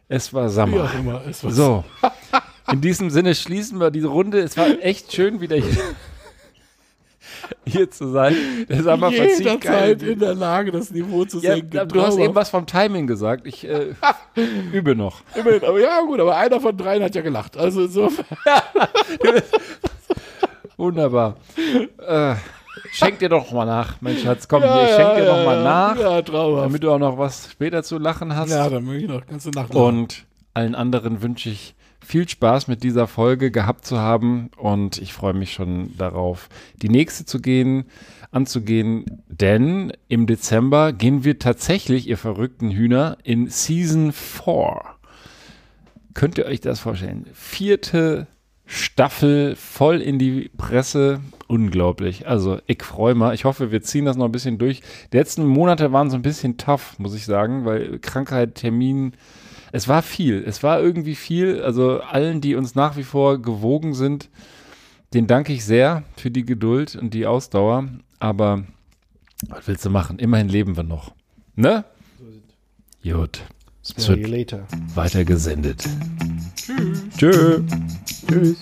Es war Wie Sommer. auch immer. Es war So. In diesem Sinne schließen wir diese Runde. Es war echt schön, wieder hier, hier zu sein. Der Sommer verzieht jederzeit in der Lage, das Niveau zu ja, senken. du hast eben was vom Timing gesagt. Ich äh, übe noch. Immerhin, aber ja, gut, aber einer von dreien hat ja gelacht. Also insofern. Wunderbar. Äh, schenk dir doch mal nach, mein Schatz. Komm, hier, ich schenk dir doch mal nach, Ja, traumhaft. damit du auch noch was später zu lachen hast. Ja, dann möchte ich noch ganze Nacht. Und allen anderen wünsche ich viel Spaß mit dieser Folge gehabt zu haben und ich freue mich schon darauf, die nächste zu gehen, anzugehen, denn im Dezember gehen wir tatsächlich, ihr verrückten Hühner, in Season 4. Könnt ihr euch das vorstellen? Vierte Staffel voll in die Presse. Unglaublich. Also, ich freue mich. Ich hoffe, wir ziehen das noch ein bisschen durch. Die letzten Monate waren so ein bisschen tough, muss ich sagen, weil Krankheit, Termin, es war viel. Es war irgendwie viel. Also, allen, die uns nach wie vor gewogen sind, den danke ich sehr für die Geduld und die Ausdauer. Aber was willst du machen? Immerhin leben wir noch. Ne? Gut. Es wird later. weiter gesendet. Tschüss. Tschüss. Tschüss.